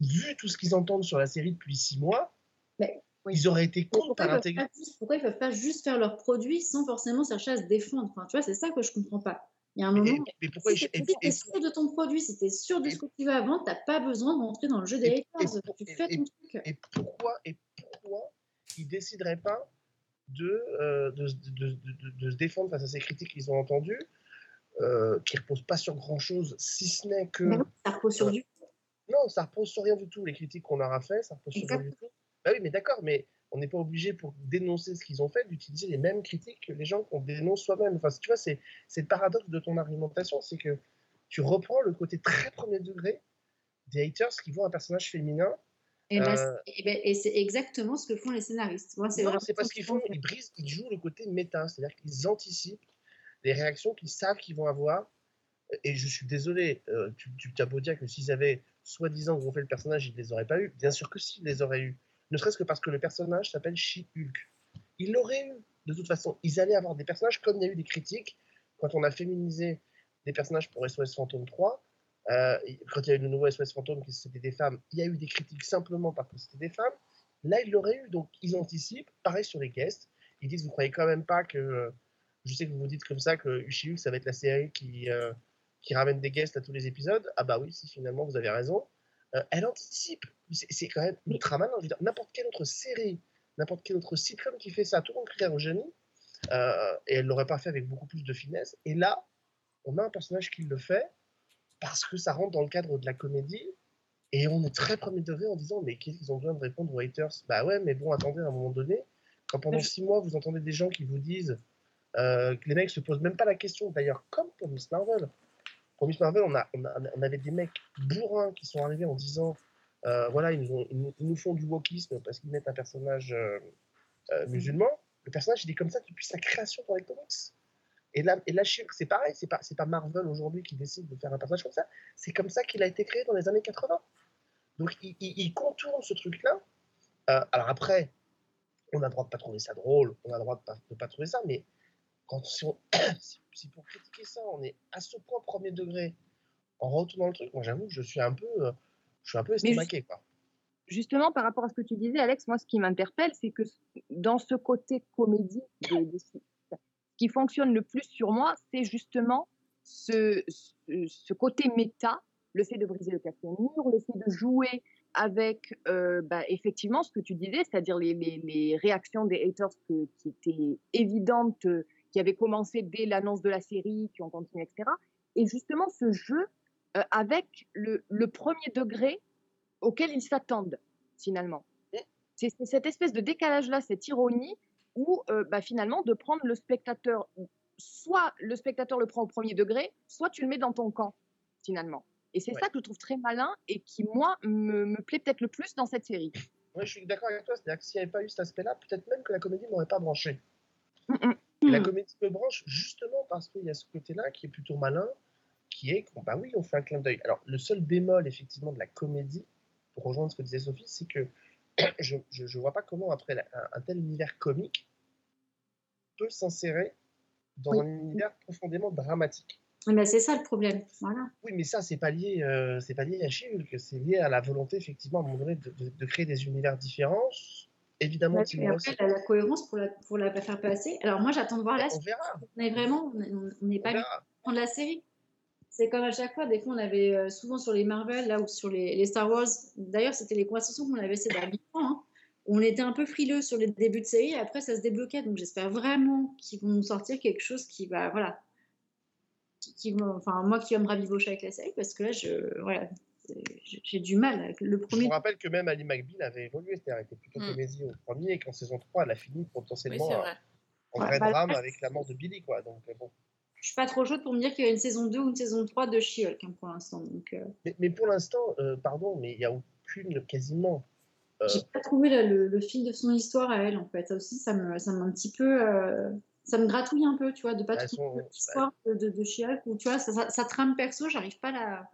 vu tout ce qu'ils entendent sur la série depuis six mois, Mais, ils auraient été contre à l'intégrer. pourquoi ils peuvent pas juste faire leurs produits sans forcément chercher à se défendre enfin, Tu vois, c'est ça que je comprends pas. Il y a un moment. mais pourquoi si tu es sûr de ton produit, si tu es sûr de ce que tu vas vendre, tu n'as pas besoin d'entrer dans le jeu des haters. tu fais ton truc. Et pourquoi, et pourquoi ils ne décideraient pas de, euh, de, de- de- de- de se défendre face à ces critiques qu'ils ont entendues, euh, qui ne reposent pas sur grand-chose, si ce n'est que... Non, ça repose sur euh, du. Non, ça repose sur rien du tout. Les critiques qu'on leur a fait, ça repose sur rien du tout. Bah oui, mais d'accord, mais on n'est pas obligé pour dénoncer ce qu'ils ont fait d'utiliser les mêmes critiques que les gens qu'on dénonce soi-même. Enfin, tu vois, c'est le paradoxe de ton argumentation, c'est que tu reprends le côté très premier degré des haters qui voient un personnage féminin. Et, bah, euh, c'est- et ben- et c'est exactement ce que font les scénaristes. Moi, c'est pas ce qu'ils font, ils brisent, ils jouent le côté méta, c'est-à-dire qu'ils anticipent les réactions qu'ils savent qu'ils vont avoir Et je suis désolé, euh, tu, tu beau dire que s'ils avaient soi-disant gonflé le personnage, ils ne les auraient pas eu. Bien sûr que si, ils les auraient eu. Ne serait-ce que parce que le personnage s'appelle She-Hulk. Ils l'auraient eu, de toute façon. Ils allaient avoir des personnages, comme il y a eu des critiques, quand on a féminisé des personnages pour SOS Phantom 3, euh, quand il y a eu le nouveau SOS Phantom qui c'était des femmes, il y a eu des critiques simplement parce que c'était des femmes. Là, ils l'auraient eu, donc ils anticipent. Pareil sur les guests. Ils disent, vous croyez quand même pas que... Je sais que vous vous dites comme ça que She-Hulk, ça va être la série qui... euh, qui ramène des guests à tous les épisodes, ah bah oui, si finalement vous avez raison, euh, elle anticipe. C'est quand même ultra malin. Je veux dire, N'importe quelle autre série, n'importe quel autre sitcom qui fait ça, tout le monde crie au génie, euh, et elle l'aurait pas fait avec beaucoup plus de finesse. Et là, on a un personnage qui le fait parce que ça rentre dans le cadre de la comédie, et on est très premier degré en disant mais qu'est-ce qu'ils ont besoin de répondre aux haters? Bah ouais, mais bon, attendez, à un moment donné, quand pendant six mois vous entendez des gens qui vous disent euh, que les mecs se posent même pas la question, d'ailleurs, comme pour Miss Marvel. Pour Marvel, on, avait des mecs bourrins qui sont arrivés en disant euh, voilà, ils nous, font du wokisme parce qu'ils mettent un personnage euh, euh, musulman. Le personnage, il est comme ça depuis sa création dans les comics. Et là, et c'est pareil, c'est pas, pas Marvel aujourd'hui qui décide de faire un personnage comme ça, c'est comme ça qu'il a été créé dans les années 80. Donc il, il- contourne ce truc-là. Alors après, on a le droit de pas trouver ça drôle, on a le droit de pas, de pas trouver ça, mais quand si, on- si- si pour critiquer ça, on est à ce point premier degré en retournant le truc, moi j'avoue que je suis un peu, euh, je suis un peu estomaqué, quoi. Justement, par rapport à ce que tu disais, Alex, moi, ce qui m'interpelle, c'est que dans ce côté comédie, des- des- ce qui fonctionne le plus sur moi, c'est justement ce, ce, ce côté méta, le fait de briser le quatrième mur, le fait de jouer avec euh, bah, effectivement ce que tu disais, c'est-à-dire les, les- les réactions des haters que- qui étaient évidentes, qui avaient commencé dès l'annonce de la série, qui ont continué, etc. Et justement, ce jeu euh, avec le, le premier degré auquel ils s'attendent finalement. C'est c'est cette espèce de décalage-là, cette ironie, où euh, bah, finalement de prendre le spectateur, soit le spectateur le prend au premier degré, soit tu le mets dans ton camp finalement. Et c'est Ouais. ça que je trouve très malin et qui, moi, me, me plaît peut-être le plus dans cette série. Ouais, je suis d'accord avec toi, c'est-à-dire que s'il n'y avait pas eu cet aspect-là, peut-être même que la comédie n'aurait pas branché. Et la comédie me branche justement parce qu'il y a ce côté-là qui est plutôt malin, qui est qu'on, bah oui, on fait un clin d'œil. Alors, le seul bémol, effectivement, de la comédie, pour rejoindre ce que disait Sophie, c'est que je ne vois pas comment, après la- un, un tel univers comique, peut s'insérer dans Oui. un univers profondément dramatique. Mais bah, c'est ça le problème. Voilà. Oui, mais ça, c'est pas lié, euh, c'est pas lié à She-Hulk, c'est lié à la volonté, effectivement, à moment donné, de, de- de créer des univers différents. Évidemment, et Ross, après, la, la cohérence pour la, pour la faire passer. Alors moi, j'attends de voir la on suite. verra. On est vraiment, on n'est pas de la série. C'est comme à chaque fois, des fois on avait euh, souvent sur les Marvel, là ou sur les, les Star Wars, d'ailleurs c'était les conversations qu'on avait ces derniers temps, hein, on était un peu frileux sur les débuts de série, et après ça se débloquait, donc j'espère vraiment qu'ils vont nous sortir quelque chose qui va, voilà, qui, qui enfin moi qui va me ravivocher avec la série, parce que là, je, voilà, j'ai j'ai du mal avec le Je premier. vous rappelle que même Ali McBeal avait évolué, c'est-à-dire elle était plutôt Mm. comédie au premier, et qu'en saison 3, elle a fini potentiellement euh, vrai. en Ouais, vrai bah, drame là, avec la mort de Billy, quoi. Donc, euh, bon. Je suis pas trop chaude pour me dire qu'il y a une saison 2 ou une saison 3 de She-Hulk hein, pour l'instant, donc euh, mais, mais pour l'instant, euh, pardon, mais il n'y a aucune, quasiment. euh, J'ai pas trouvé là, le, le fil de son histoire à elle, en fait. Ça aussi, ça me, ça m'a un petit peu. euh, ça me gratouille un peu, tu vois, de pas Bah, trouver l'histoire de, de, de She-Hulk, où tu vois, ça, ça, ça trame perso, j'arrive pas à la.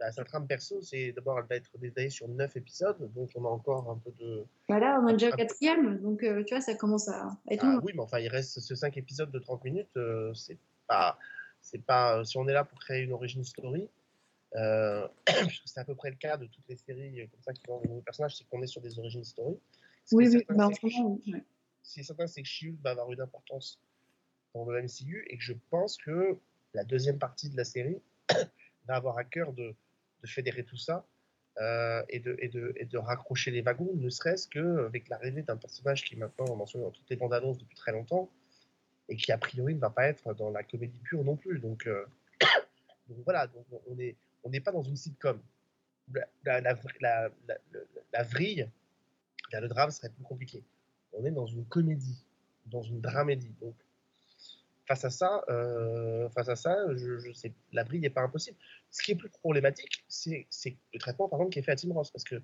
Bah, sa trame perso, c'est d'abord, elle va être détaillée sur 9 épisodes, donc on a encore un peu de. Voilà, on est déjà un- quatrième, donc euh, tu vois, ça commence à être Ah oui, mais enfin, il reste ce 5 épisodes de 30 minutes, euh, c'est pas. C'est pas. Si on est là pour créer une origin story, euh, c'est à peu près le cas de toutes les séries euh, comme ça qui ont des nouveaux personnages, c'est qu'on est sur des origin story. Ce qui Oui, oui, bah, en c'est ce ce certain, c'est que She-Hulk va avoir une importance dans le MCU et que je pense que la deuxième partie de la série va avoir à cœur de, de fédérer tout ça euh, et, de, et, de, et de raccrocher les wagons, ne serait-ce qu'avec l'arrivée d'un personnage qui est maintenant mentionné dans toutes les bandes annonces depuis très longtemps et qui a priori ne va pas être dans la comédie pure non plus. Donc, euh, voilà, on n'est on pas dans une sitcom. La, la, la, la, vrille, le drame serait plus compliqué. On est dans une comédie, dans une dramédie. Face à ça, euh, face à ça, je, je sais, la brille n'est pas impossible. Ce qui est plus problématique, c'est c'est le traitement, par exemple, qui est fait à Tim Ross, parce que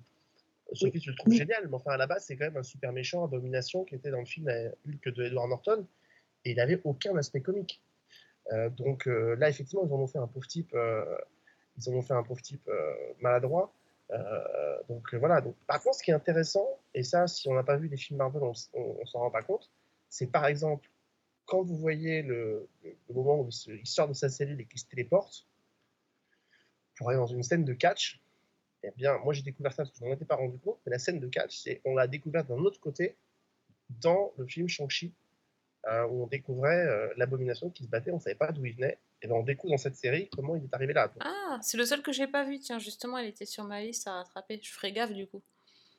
Sophie, tu le trouves génial, mais enfin, à la base, c'est quand même un super méchant, Abomination, qui était dans le film euh, Hulk de Edward Norton, et il n'avait aucun aspect comique. Euh, donc euh, là, effectivement, ils en ont fait un pauvre type, euh, ils en ont fait un pauvre type euh, maladroit. Euh, donc euh, voilà. Donc, par contre, ce qui est intéressant, et ça, si on n'a pas vu les films Marvel, on, on, on s'en rend pas compte, c'est par exemple quand vous voyez le, moment où il, sort de sa cellule et qu'il se téléporte pour aller dans une scène de catch. Eh bien, moi j'ai découvert ça parce que je m'en étais pas rendu compte, mais la scène de catch, on l'a découverte d'un autre côté dans le film Shang-Chi, euh, où on découvrait euh, l'abomination qui se battait, on savait pas d'où il venait. Et ben on découvre dans cette série comment il est arrivé là. Ah, c'est le seul que j'ai pas vu. Tiens, justement, elle était sur ma liste à rattraper. Je ferai gaffe du coup.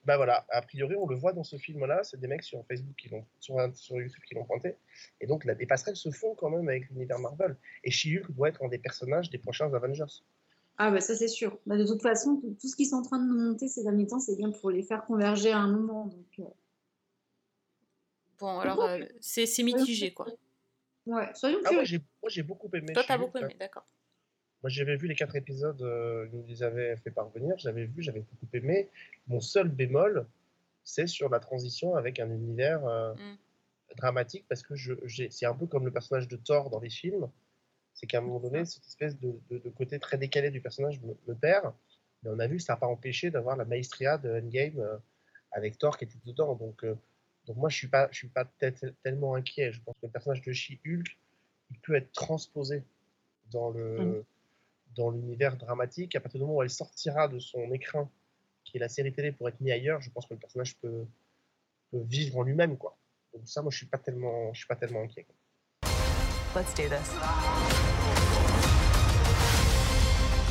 Bah voilà, a priori on le voit dans ce film-là, c'est des mecs sur Facebook qui l'ont, sur, sur YouTube qui l'ont pointé. Et donc là, des passerelles se font quand même avec l'univers Marvel. Et She-Hulk doit être un des personnages des prochains Avengers. Ah bah ça c'est sûr. Bah, de toute façon, tout, tout ce qu'ils sont en train de nous monter ces derniers temps, c'est bien pour les faire converger à un moment. Donc, euh, Bon, alors, euh, c'est mitigé quoi. ouais, soyons Ah, moi curieux. j'ai, moi j'ai beaucoup aimé Toi, t'as beaucoup aimé, d'accord. Moi, j'avais vu les quatre épisodes, euh, ils nous les avaient fait parvenir, j'avais vu, j'avais beaucoup aimé. Mon seul bémol, c'est sur la transition avec un univers euh, Mm. dramatique, parce que c'est un peu comme le personnage de Thor dans les films, c'est qu'à un moment donné, cette espèce de, de- de côté très décalé du personnage me, me perd, mais on a vu que ça n'a pas empêché d'avoir la maestria de Endgame euh, avec Thor qui était dedans, donc, euh, donc moi, je ne suis pas, je suis pas tel- tel- tellement inquiet, je pense que le personnage de She-Hulk, il peut être transposé dans le Mm. Dans l'univers dramatique. À partir du moment où elle sortira de son écrin, qui est la série télé, pour être mis ailleurs, je pense que le personnage peut, peut vivre en lui-même, quoi. Donc ça, moi, je suis pas tellement, je suis pas tellement inquiet. quoi. Let's do this.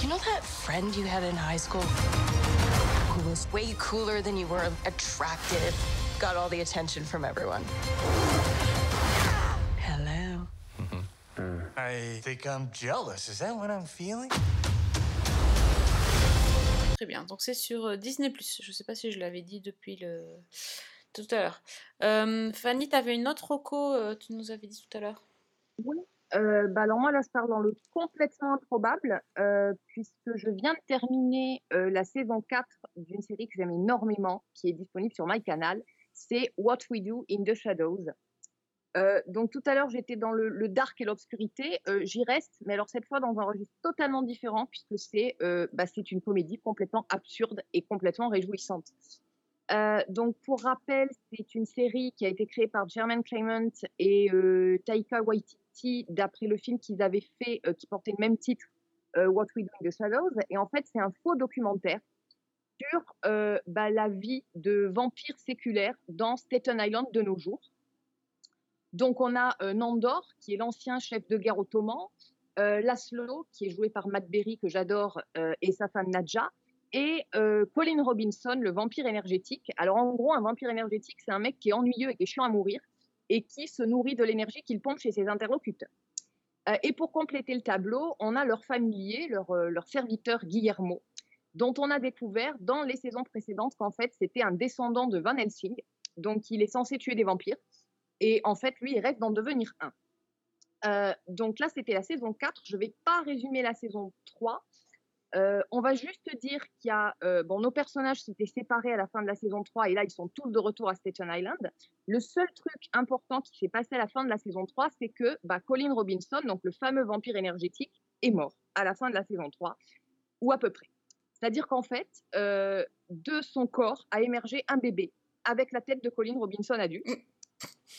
You know that friend you had in high school? Who was way cooler than you were attractive, got all the attention from everyone? I think I'm jealous. Is that what I'm feeling? Très bien. Donc, c'est sur euh, Disney. Je sais pas si je l'avais dit depuis le. tout à l'heure. Euh, Fanny, t'avais une autre reco, euh, tu nous avais dit tout à l'heure? Oui. Euh, bah alors moi là je pars dans le complètement improbable euh, puisque je viens de terminer euh, la saison 4 d'une série que j'aime énormément qui est disponible sur MyCanal c'est What We Do in the Shadows Euh, donc tout à l'heure j'étais dans le, le dark et l'obscurité Euh, j'y reste mais alors cette fois dans un registre totalement différent puisque c'est euh, bah, une comédie complètement absurde et complètement réjouissante euh, donc, pour rappel, c'est une série qui a été créée par Jermaine Clement et euh, Taika Waititi d'après le film qu'ils avaient fait, qui portait le même titre, What We Do in the Shadows. Et en fait, c'est un faux documentaire sur bah, la vie de vampires séculaires dans Staten Island de nos jours. Donc, on a euh, Nandor, qui est l'ancien chef de guerre ottoman, euh, Laszlo, qui est joué par Matt Berry, que j'adore, euh, et sa femme Nadja, et Colin Robinson, le vampire énergétique. Alors en gros, un vampire énergétique, c'est un mec qui est ennuyeux et qui est chiant à mourir et qui se nourrit de l'énergie qu'il pompe chez ses interlocuteurs. Et pour compléter le tableau, on a leur familier, leur, leur serviteur Guillermo, dont on a découvert dans les saisons précédentes qu'en fait c'était un descendant de Van Helsing, donc il est censé tuer des vampires, et en fait lui il rêve d'en devenir un. Euh, donc là c'était la saison 4, je ne vais pas résumer la saison 3, euh, on va juste dire qu'il y a, euh, bon, nos personnages s'étaient séparés à la fin de la saison 3 et là ils sont tous de retour à Staten Island. Le seul truc important qui s'est passé à la fin de la saison 3, c'est que bah, Colin Robinson, donc le fameux vampire énergétique, est mort à la fin de la saison 3, ou à peu près. C'est-à-dire qu'en fait, de son corps a émergé un bébé avec la tête de Colin Robinson adulte,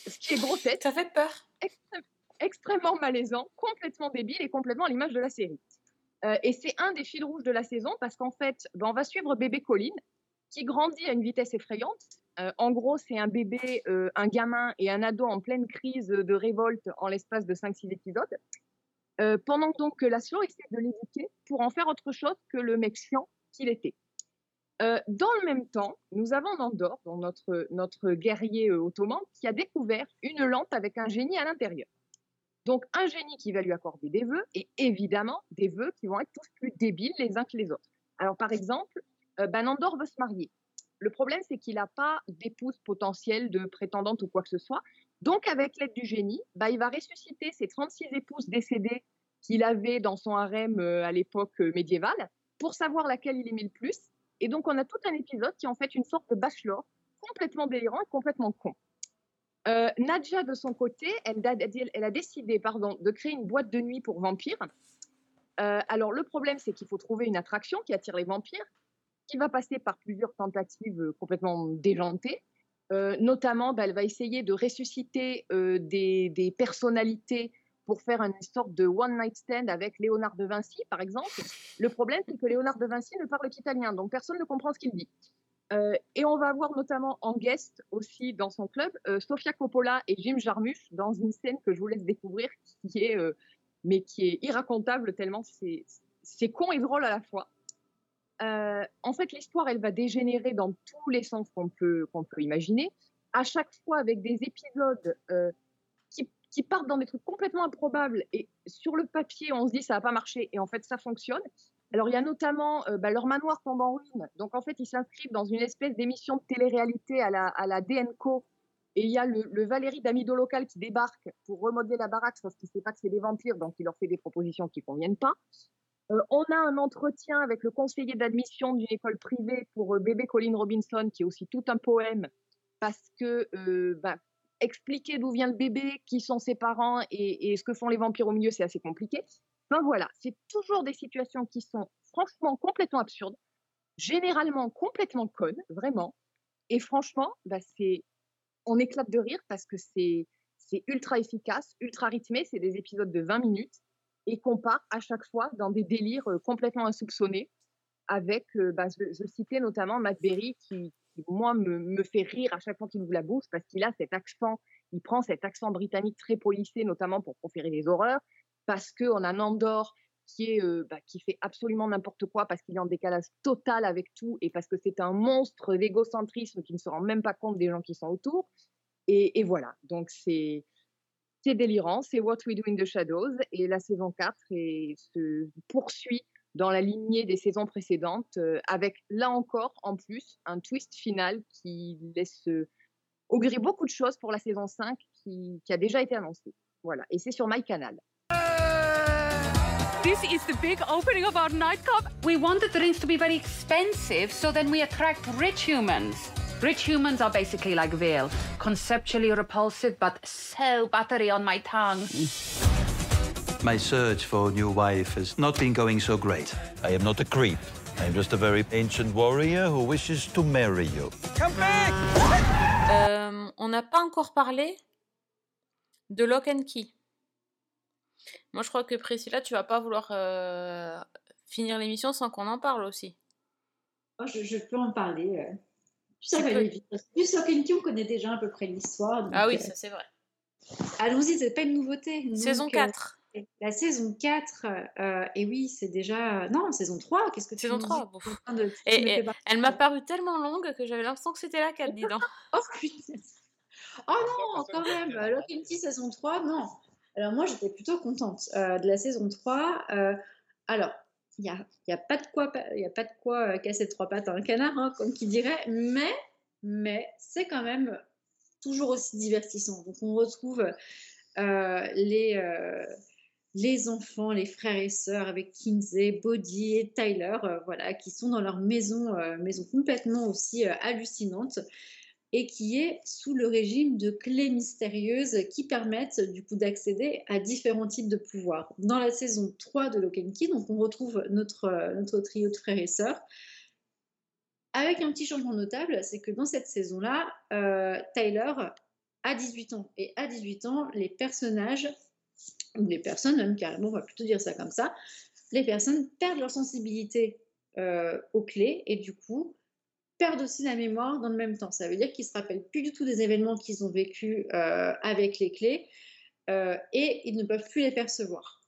ce qui est gros tête. Ça fait peur. Extrême- extrêmement malaisant, complètement débile et complètement à l'image de la série. Euh, et c'est un des fils rouges de la saison parce qu'en fait, ben, on va suivre bébé Colin qui grandit à une vitesse effrayante. Euh, en gros, c'est un bébé, euh, un gamin et un ado en pleine crise de révolte en l'espace de 5-6 épisodes. Pendant donc que Laszlo essaie de l'éduquer pour en faire autre chose que le mec chiant qu'il était. Euh, dans le même temps, nous avons Nandor, notre, guerrier euh, ottoman, qui a découvert une lampe avec un génie à l'intérieur. Donc un génie qui va lui accorder des vœux et évidemment des vœux qui vont être tous plus débiles les uns que les autres. Alors par exemple, euh, ben, Nandor veut se marier. Le problème c'est qu'il n'a pas d'épouse potentielle, de prétendante ou quoi que ce soit. Donc avec l'aide du génie, ben, il va ressusciter ses 36 épouses décédées qu'il avait dans son harem euh, à l'époque médiévale pour savoir laquelle il aimait le plus. Et donc on a tout un épisode qui est en fait une sorte de bachelor complètement délirant et complètement con. Euh, Nadja, de son côté, elle, a- décidé de créer une boîte de nuit pour vampires. Euh, alors, le problème, c'est qu'il faut trouver une attraction qui attire les vampires, qui va passer par plusieurs tentatives euh, complètement déjantées. Notamment, bah, elle va essayer de ressusciter des personnalités pour faire une sorte de one-night stand avec Léonard de Vinci, par exemple. Le problème, c'est que Léonard de Vinci ne parle qu'italien, donc personne ne comprend ce qu'il dit. Euh, et on va avoir notamment en guest aussi dans son club euh, Sofia Coppola et Jim Jarmusch dans une scène que je vous laisse découvrir qui est euh, mais qui est irracontable tellement c'est con et drôle à la fois. En fait, l'histoire, elle va dégénérer dans tous les sens qu'on peut, qu'on peut imaginer, à chaque fois avec des épisodes qui, partent dans des trucs complètement improbables. Et sur le papier, on se dit ça va pas marcher, et en fait, ça fonctionne. Alors, il y a notamment euh, bah, leur manoir tombe en ruine. Donc, en fait, ils s'inscrivent dans une espèce d'émission de télé-réalité à la, à la DNCO. Et il y a le, le Valérie d'Amido local qui débarque pour remodeler la baraque parce qu'il ne sait pas que c'est des vampires, donc il leur fait des propositions qui ne conviennent pas. Euh, on a un entretien avec le conseiller d'admission d'une école privée pour euh, bébé Colin Robinson, qui est aussi tout un poème, parce que euh, bah, expliquer d'où vient le bébé, qui sont ses parents et, ce que font les vampires au milieu, c'est assez compliqué. Ben voilà, c'est toujours des situations qui sont franchement complètement absurdes, généralement complètement connes, vraiment. Et franchement, bah, c'est, on éclate de rire parce que c'est, c'est ultra efficace, ultra rythmé. C'est des épisodes de 20 minutes et qu'on part à chaque fois dans des délires euh, complètement insoupçonnés. Avec, euh, bah, je, je citais notamment Matt Berry qui, moi, me, me fait rire à chaque fois qu'il ouvre la bouche parce qu'il a cet accent, il prend cet accent britannique très policé, notamment pour proférer des horreurs, parce qu'on a Nandor qui, est, euh, bah, qui fait absolument n'importe quoi parce qu'il est en décalage total avec tout et parce que c'est un monstre d'égocentrisme qui ne se rend même pas compte des gens qui sont autour. Et, et voilà, donc c'est c'est délirant, c'est What We Do in the Shadows et la saison 4 et se poursuit dans la lignée des saisons précédentes euh, avec là encore en plus un twist final qui laisse euh, augurer beaucoup de choses pour la saison 5 qui, qui a déjà été annoncée. Voilà, et c'est sur MyCanal. This is the big opening of our nightclub. We want the drinks to be very expensive, so then we attract rich humans. Rich humans are basically like veal, conceptually repulsive, but so buttery on my tongue. My search for a new wife has not been going so great. I am not a creep. I'm just a very ancient warrior who wishes to marry you. Come back! Euh, on n'a pas encore parlé de Lock and Key. Moi, je crois que Priscilla, tu vas pas vouloir euh, finir l'émission sans qu'on en parle aussi. Oh, je, je, peux en parler. Euh. Ça va aller vite. Plus Lock and Key, on connaît déjà à peu près l'histoire. Ah oui, ça c'est vrai. Allons-y, c'est pas une nouveauté. Donc, saison 4. Euh, la saison 4, euh, et oui, c'est déjà. Non, saison 3, qu'est-ce que tu Saison me 3, dis? bon. de, Et, et elle m'a paru tellement longue que j'avais l'impression que c'était la 4, dis donc. oh putain Oh non, quand même Lock and Key saison 3, non Alors moi, j'étais plutôt contente euh, de la saison 3. Euh, alors, il n'y a, y a pas de quoi, y a pas de quoi euh, casser trois pattes à un canard, hein, comme qui dirait, mais, mais c'est quand même toujours aussi divertissant. Donc on retrouve les les enfants, les frères et sœurs avec Kinsey, Bodhi et Tyler, euh, voilà, qui sont dans leur maison, euh, maison complètement aussi euh, hallucinante et qui est sous le régime de clés mystérieuses qui permettent du coup d'accéder à différents types de pouvoirs. Dans la saison 3 de Lock on retrouve notre, notre trio de frères et sœurs. Avec un petit changement notable, c'est que dans cette saison-là, Tyler a 18 ans. Et à 18 ans, les personnages les personnes, même carrément, on va plutôt dire ça comme ça, les personnes perdent leur sensibilité euh, aux clés et du coup perdent aussi la mémoire dans le même temps. Ça veut dire qu'ils se rappellent plus du tout des événements qu'ils ont vécus euh, avec les clés euh, et ils ne peuvent plus les percevoir.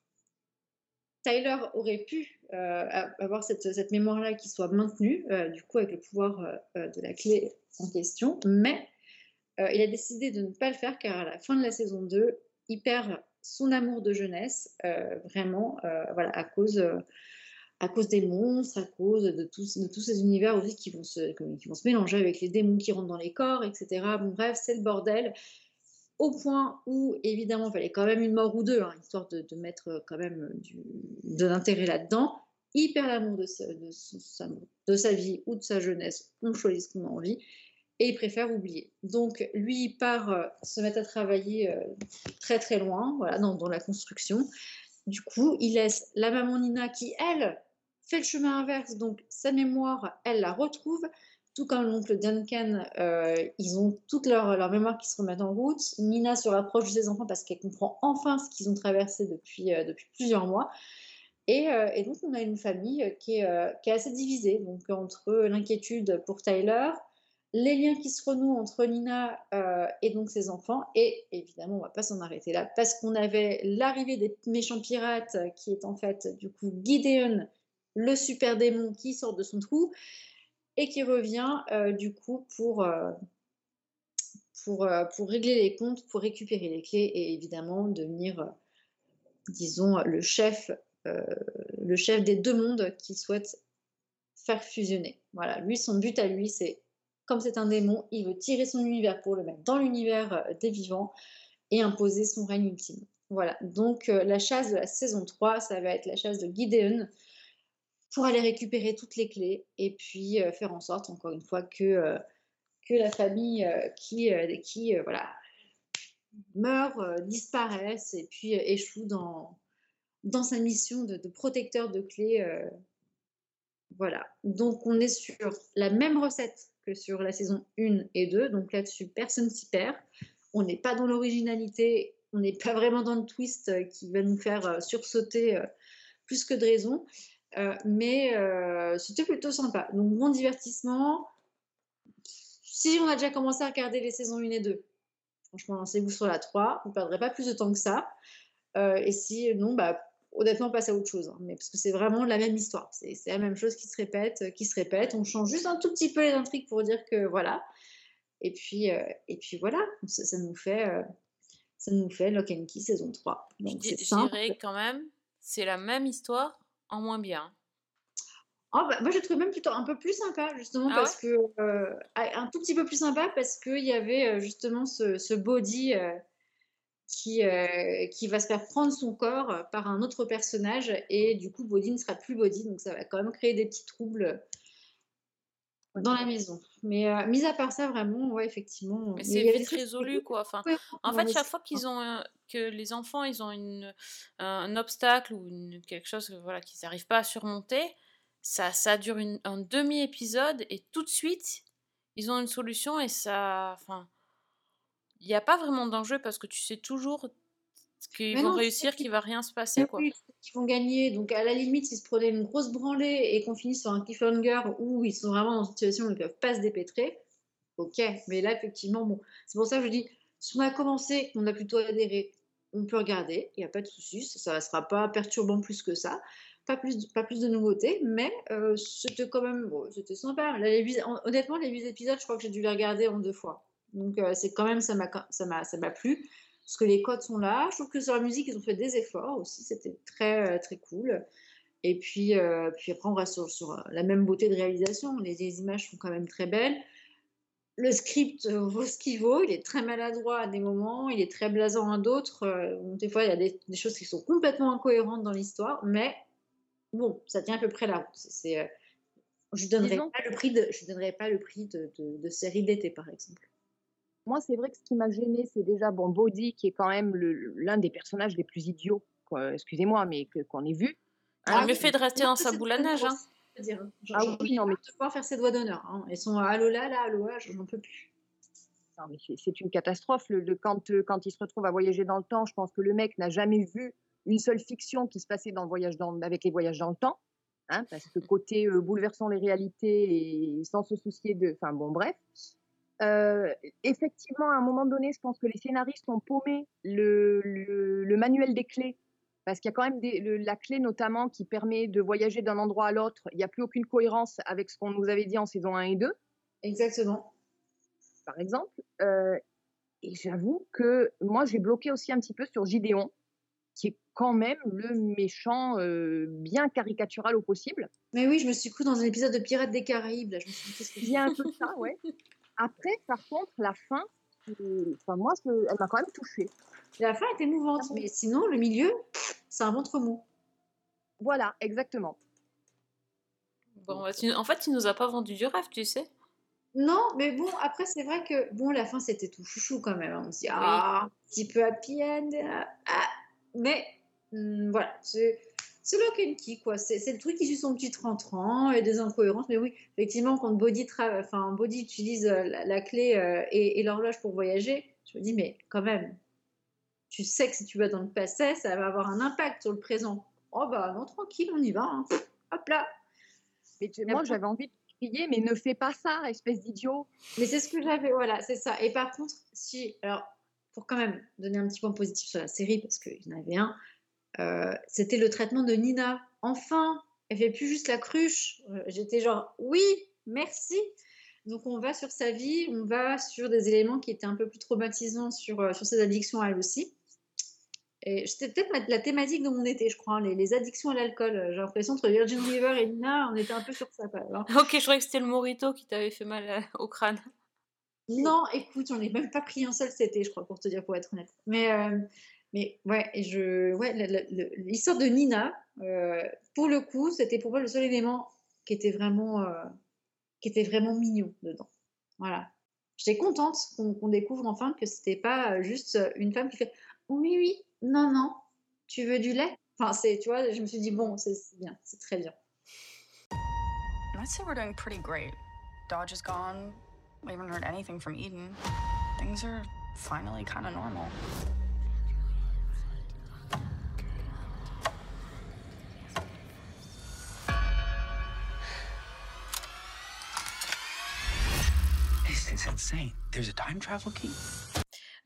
Tyler aurait pu avoir cette, cette mémoire-là qui soit maintenue, du coup avec le pouvoir de la clé en question, mais il a décidé de ne pas le faire car à la fin de la saison 2, il perd son amour de jeunesse, euh, vraiment, euh, voilà, à cause, euh, à cause des monstres, à cause de tous, de tous ces univers aussi qui vont, se, qui vont se mélanger avec les démons qui rentrent dans les corps, etc. Bref, c'est le bordel. Au point où, évidemment, il fallait quand même une mort ou deux, hein, histoire de, mettre quand même du, de l'intérêt là-dedans. Il perd l'amour de, de sa vie ou de sa jeunesse, on choisit ce qu'on a envie. Et il préfère oublier. Donc lui, il part euh, se mettre à travailler euh, très très loin, voilà, dans, la construction. Du coup, il laisse la maman Nina qui, elle, fait le chemin inverse, donc sa mémoire, elle la retrouve, tout comme l'oncle Duncan, euh, ils ont toute leur, leur mémoire qui se remet en route. Nina se rapproche de ses enfants parce qu'elle comprend enfin ce qu'ils ont traversé depuis, depuis plusieurs mois. Et, donc, on a une famille qui est, qui est assez divisée, donc entre l'inquiétude pour Tyler, les liens qui se renouent entre Nina euh, et donc ses enfants, et évidemment, on va pas s'en arrêter là, parce qu'on avait l'arrivée des méchants pirates, qui est en fait du coup Gideon, le super démon qui sort de son trou, et qui revient euh, du coup pour, euh, pour, euh, pour régler les comptes, pour récupérer les clés et évidemment devenir, euh, disons, le chef, euh, le chef des deux mondes qui souhaite faire fusionner. Voilà, lui, son but à lui, c'est, c'est un démon, il veut tirer son univers pour le mettre dans l'univers euh, des vivants et imposer son règne ultime. Voilà, donc euh, la chasse de la saison 3, ça va être la chasse de Gideon, pour aller récupérer toutes les clés et puis euh, faire en sorte, encore une fois, que, la famille qui, qui voilà, meurt, disparaisse et puis échoue dans, sa mission de, protecteur de clés. voilà. Donc, on est sur la même recette que sur la saison 1 et 2. Donc là-dessus, personne s'y perd. On n'est pas dans l'originalité, on n'est pas vraiment dans le twist euh, qui va nous faire euh, sursauter euh, plus que de raison. Mais c'était plutôt sympa. Donc, bon divertissement. Si on a déjà commencé à regarder les saisons 1 et 2, franchement, lancez-vous sur la 3. Vous ne perdrez pas plus de temps que ça. Et si non, bah, honnêtement, passez à autre chose. hein. mais parce que c'est vraiment la même histoire. C'est la même chose qui se répète, euh, qui se répète. On change juste un tout petit peu les intrigues pour dire que voilà. Et puis, euh, et puis voilà, ça, ça nous fait, euh, ça nous fait Lock and Key saison 3. Je Donc je dirais quand même, c'est la même histoire en moins bien. Ah bah, moi, je trouve même plutôt un peu plus sympa, justement, Ah parce que. euh, un tout petit peu plus sympa, parce qu'il y avait justement ce, ce body qui, euh, qui va se faire prendre son corps par un autre personnage, et du coup, Body ne sera plus Body, donc ça va quand même créer des petits troubles dans la maison. Mais euh, mis à part ça, vraiment, ouais, effectivement. Mais c'est vite résolu, quoi. Enfin, en fait, chaque fois qu'ils ont un- que les enfants, ils ont une, un obstacle ou une- quelque chose, voilà, qu'ils n'arrivent pas à surmonter, ça, ça dure une- un demi-épisode et tout de suite, ils ont une solution et ça, enfin, il n'y a pas vraiment d'enjeu parce que tu sais toujours qu'ils vont non, réussir, qu'il va rien se passer, quoi. oui, qu'ils vont gagner. Donc, à la limite, s'ils se prenaient une grosse branlée et qu'on finisse sur un cliffhanger où ils sont vraiment dans une situation où ils ne peuvent pas se dépêtrer, ok. Mais là, effectivement, bon, c'est pour ça que je dis, si on a commencé, qu'on a plutôt adhéré, on peut regarder, il n'y a pas de souci, ça ne sera pas perturbant plus que ça. Pas plus, pas plus de nouveautés, mais euh, c'était quand même, bon, c'était sympa. Là, les honnêtement, les 8 épisodes, je crois que j'ai dû les regarder en deux fois. Donc, euh, c'est quand même, ça m'a ça m'a- ça m'a plu parce que les codes sont là. Je trouve que sur la musique, ils ont fait des efforts aussi. C'était très, euh, très cool. Et puis, euh, puis après, on reste sur, sur, la même beauté de réalisation. Les, les images sont quand même très belles. Le script vaut ce qu'il vaut. Il est très maladroit à des moments. Il est très blasant à d'autres. Des fois, il y a des, des choses qui sont complètement incohérentes dans l'histoire. Mais bon, ça tient à peu près la route. C'est, je ne donnerai, pas le prix de, je donnerai pas le prix de, de, de série d'été, par exemple. Moi, c'est vrai que ce qui m'a gêné, c'est déjà bon, Bodhi, qui est quand même le- le- l'un des personnages les plus idiots, quoi, excusez-moi, mais qu'on ait vu. Ah, mieux fait de rester dans sa boule à neige, hein. dire. Ah oui, non, mais de pouvoir faire ses doigts d'honneur. Hein. Ils sont à Alola, là, Aloha, j'en peux plus. Non, mais c'est- c'est une catastrophe. Le, le- quand, euh, quand il se retrouve à voyager dans le temps, je pense que le mec n'a jamais vu une seule fiction qui se passait dans le voyage dans, avec les voyages dans le temps. Hein, parce que côté euh, bouleversant les réalités et sans se soucier de. Enfin bon, bref. Euh, effectivement, à un moment donné, je pense que les scénaristes ont paumé le, le- le manuel des clés. Parce qu'il y a quand même des- le- la clé notamment qui permet de voyager d'un endroit à l'autre. Il n'y a plus aucune cohérence avec ce qu'on nous avait dit en saison 1 et 2 Exactement. par exemple. Euh, et j'avoue que moi, j'ai bloqué aussi un petit peu sur Gideon, qui est quand même le méchant euh, bien caricatural au possible. Mais oui, je me suis cru dans un épisode de Pirates des Caraïbes. Là. Je me suis dit, qu'est-ce que Il y a un peu de ça, ouais. Après, par contre, la fin, euh, enfin, moi, je- elle m'a quand même touchée. La fin est émouvante, mais sinon, le milieu, c'est un ventre mou. Voilà, exactement. Bon, bah, tu- en fait, il nous a pas vendu du rêve, tu sais. Non, mais bon, après, c'est vrai que bon, la fin, c'était tout chouchou quand même. hein. On se dit, ah, un petit peu happy end. ah, ah. Mais hum, voilà, c'est c'est lock and key, quoi. C'est le truc qui suit son petit 30 ans et des incohérences. Mais oui, effectivement, quand Body, tra- enfin, Body utilise euh, la, la clé euh, et, et l'horloge pour voyager, je me dis, mais quand même, tu sais que si tu vas dans le passé, ça va avoir un impact sur le présent. Oh bah non, tranquille, on y va. hein. Hop là. Mais tu- moi, j'avais envie de crier, mais ne fais pas ça, espèce d'idiot. Mais c'est ce que j'avais, voilà, c'est ça. Et par contre, si, alors, pour quand même donner un petit point positif sur la série, parce qu'il y en avait un, euh, c'était le traitement de Nina. Enfin, elle fait plus juste la cruche. Euh, J'étais genre, oui, merci. Donc on va sur sa vie, on va sur des éléments qui étaient un peu plus traumatisants sur, euh, sur ses addictions à elle aussi. Et c'était peut-être la thématique de mon été, je crois, hein, les, les addictions à l'alcool. J'ai l'impression entre Virgin River et Nina, on était un peu sur ça. Quoi, alors. Ok, je croyais que c'était le morito qui t'avait fait mal au crâne. Non, écoute, j'en ai même pas pris un seul cet été, je crois, pour te dire, pour être honnête. Mais, euh, mais ouais, et je, ouais, l'histoire de Nina, euh, pour le coup, c'était pour moi le seul élément qui était vraiment, euh, qui était vraiment mignon dedans. Voilà. J'étais contente qu'on qu'on découvre enfin que c'était pas euh, juste euh, une femme qui fait oui, oui, non, non, tu veux du lait? Enfin, c'est, tu vois, je me suis dit, bon, c'est c'est bien, c'est très bien. I'd say we're doing pretty great. Dodge is gone. We haven't heard anything from Eden. Things are finally kind of normal. Is insane. There's a time travel key?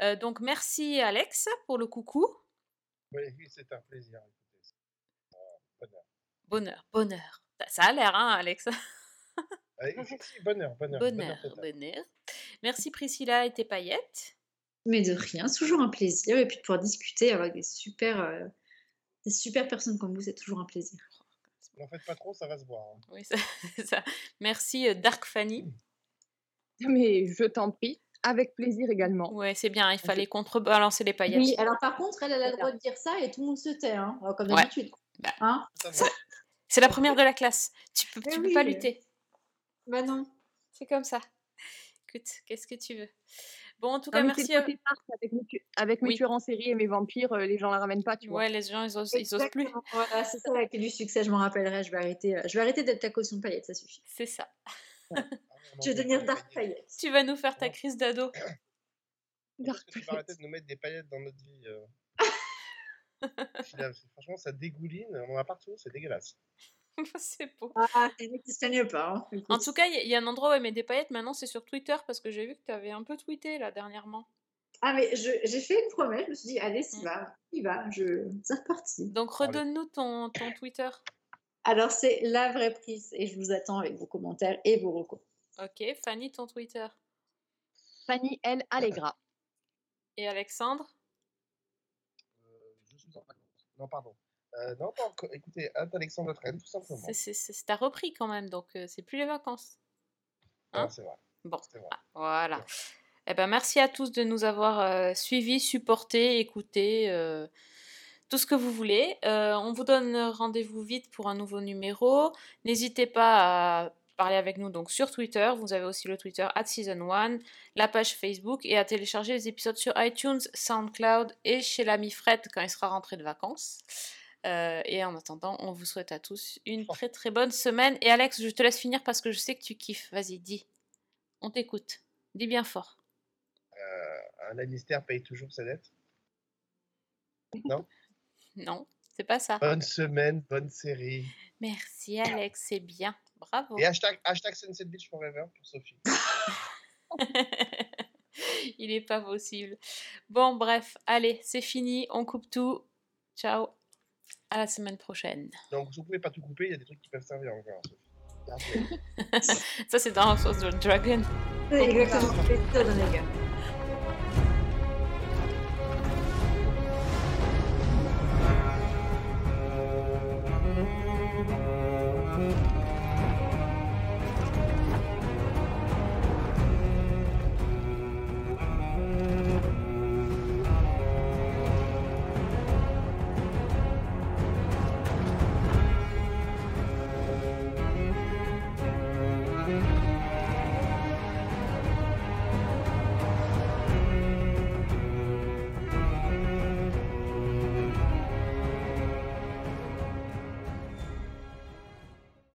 Euh, donc merci Alex pour le coucou. Oui, c'est un plaisir. Euh, bonheur. Bonheur, bonheur. Ça- Ça a l'air, hein, Alex? Si, bonheur, bonheur. Bonheur. Merci Priscilla et tes paillettes. Mais de rien, c'est toujours un plaisir. Et puis de pouvoir discuter avec des super, euh, des super personnes comme vous, c'est toujours un plaisir. N'en faites pas trop, ça va se voir. hein. Oui, ça- c'est ça. Merci euh, Dark Fanny. Mais je t'en prie, avec plaisir également. Ouais, c'est bien, il fallait contrebalancer les paillettes. Oui, alors par contre, elle, elle a le droit de dire ça et tout le monde se tait, hein, euh, comme Ouais. d'habitude. Bah, Hein c'est- la première de la classe. Tu peux, tu peux pas lutter. Bah non. C'est comme ça. Écoute, qu'est-ce que tu veux? Bon, en tout cas, merci. à- dark avec mes, tu- avec mes Oui. tueurs en série et mes vampires, euh, les gens la ramènent pas, tu vois. Ouais, les gens, ils osent, ils osent plus. Voilà, c'est ça la clé du succès, je m'en rappellerai. Je vais arrêter, euh, je vais arrêter d'être ta caution paillette, ça suffit. C'est ça. Je vais devenir Dark Paillette. Tu vas nous faire ta crise d'ado. Est-ce que tu vas arrêter de nous mettre des paillettes dans notre vie euh Là, Franchement, ça dégouline, on en a partout, c'est dégueulasse. c'est beau. Ah, plaignent pas. hein. En tout cas, il y, a- il y a un endroit où elle met des paillettes. Maintenant, c'est sur Twitter parce que j'ai vu que tu avais un peu tweeté là dernièrement. Ah, mais je- j'ai fait une promesse, je me suis dit, allez, s'y va, y va, je... c'est reparti. Donc, redonne-nous ton, ton Twitter. Alors, c'est la vraie prise et je vous attends avec vos commentaires et vos recos. Ok, Fanny, ton Twitter. Fanny L. Allegra. Et Alexandre? Je suis en vacances. Non, pardon. Euh, non, pas encore. Écoutez, Alexandre Traîne, tout simplement. C'est- c'est- c'est- T'as repris quand même, donc euh, c'est plus les vacances. Ah, Hein? c'est vrai. Bon, C'est vrai. ah, voilà. Eh ben, merci à tous de nous avoir euh, suivis, supportés, écoutés, euh, tout ce que vous voulez. Euh, on vous donne rendez-vous vite pour un nouveau numéro. N'hésitez pas à parler avec nous donc sur Twitter. Vous avez aussi le Twitter at Season 1, la page Facebook et à télécharger les épisodes sur iTunes, SoundCloud et chez l'ami Fred quand il sera rentré de vacances. Euh, et en attendant, on vous souhaite à tous une très très bonne semaine. Et Alex, je te laisse finir parce que je sais que tu kiffes. Vas-y, dis. On t'écoute. Dis bien fort. Euh, un Lannister paye toujours sa dette Non? Non, c'est pas ça. Bonne semaine, bonne série. Merci Alex, c'est bien. Bravo. Et hashtag, hashtag Sunset Beach Forever pour Sophie. Il est pas possible. Bon, bref, allez, c'est fini. On coupe tout. Ciao. À la semaine prochaine. Donc, vous pouvez pas tout couper, il y a des trucs qui peuvent servir encore. Ça, c'est dans House of the Dragon. Exactement, c'est ça, les gars.